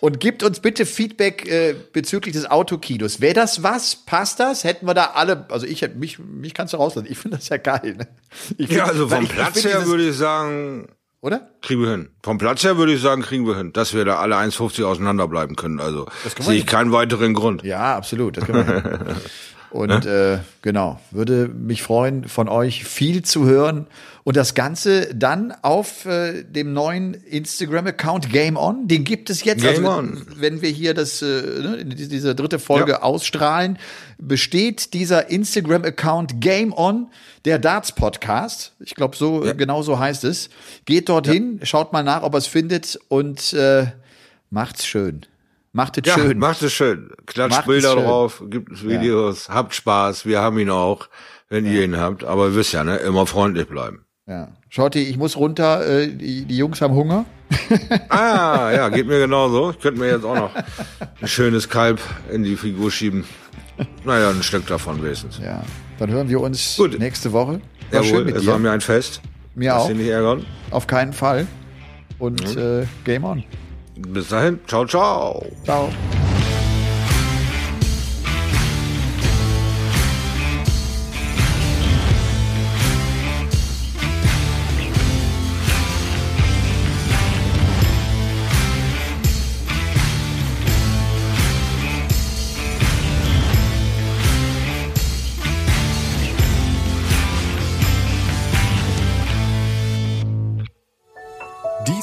Und gibt uns bitte Feedback äh, bezüglich des Autokinos. Wäre das was? Passt das? Hätten wir da alle, also ich hätte mich, mich kannst du rauslassen. Ich finde das ja geil. Ne? Find, ja, also vom Platz her würde ich sagen, oder? Kriegen wir hin. Vom Platz her würde ich sagen, kriegen wir hin, dass wir da alle 1,50 auseinanderbleiben können. Also sehe ich keinen weiteren Grund. Ja, absolut. Das können wir <laughs> Und ne? äh, genau, würde mich freuen, von euch viel zu hören. Und das Ganze dann auf äh, dem neuen Instagram-Account Game On. Den gibt es jetzt. Game also, On. Wenn wir hier das, äh, ne, diese dritte Folge ja. ausstrahlen, besteht dieser Instagram-Account Game On, der Darts Podcast. Ich glaube, so ja. genau so heißt es. Geht dorthin, ja. schaut mal nach, ob er es findet und äh, macht's schön. Macht es ja, schön. Macht es schön. Klatscht macht Bilder drauf, gibt Videos, ja. habt Spaß, wir haben ihn auch, wenn ja. ihr ihn habt. Aber ihr wisst ja, ne, immer freundlich bleiben. Ja. Schotti, ich muss runter, äh, die, die Jungs haben Hunger. <laughs> ah, ja, geht mir genauso. Ich könnte mir jetzt auch noch ein schönes Kalb in die Figur schieben. Naja, ein Stück davon wenigstens. Ja, dann hören wir uns Gut. nächste Woche. War Jawohl, schön mit es dir. war mir ein Fest. Mir Lass auch. nicht ärgern. Auf keinen Fall. Und mhm. äh, Game on. Bis dahin, ciao, ciao. Ciao.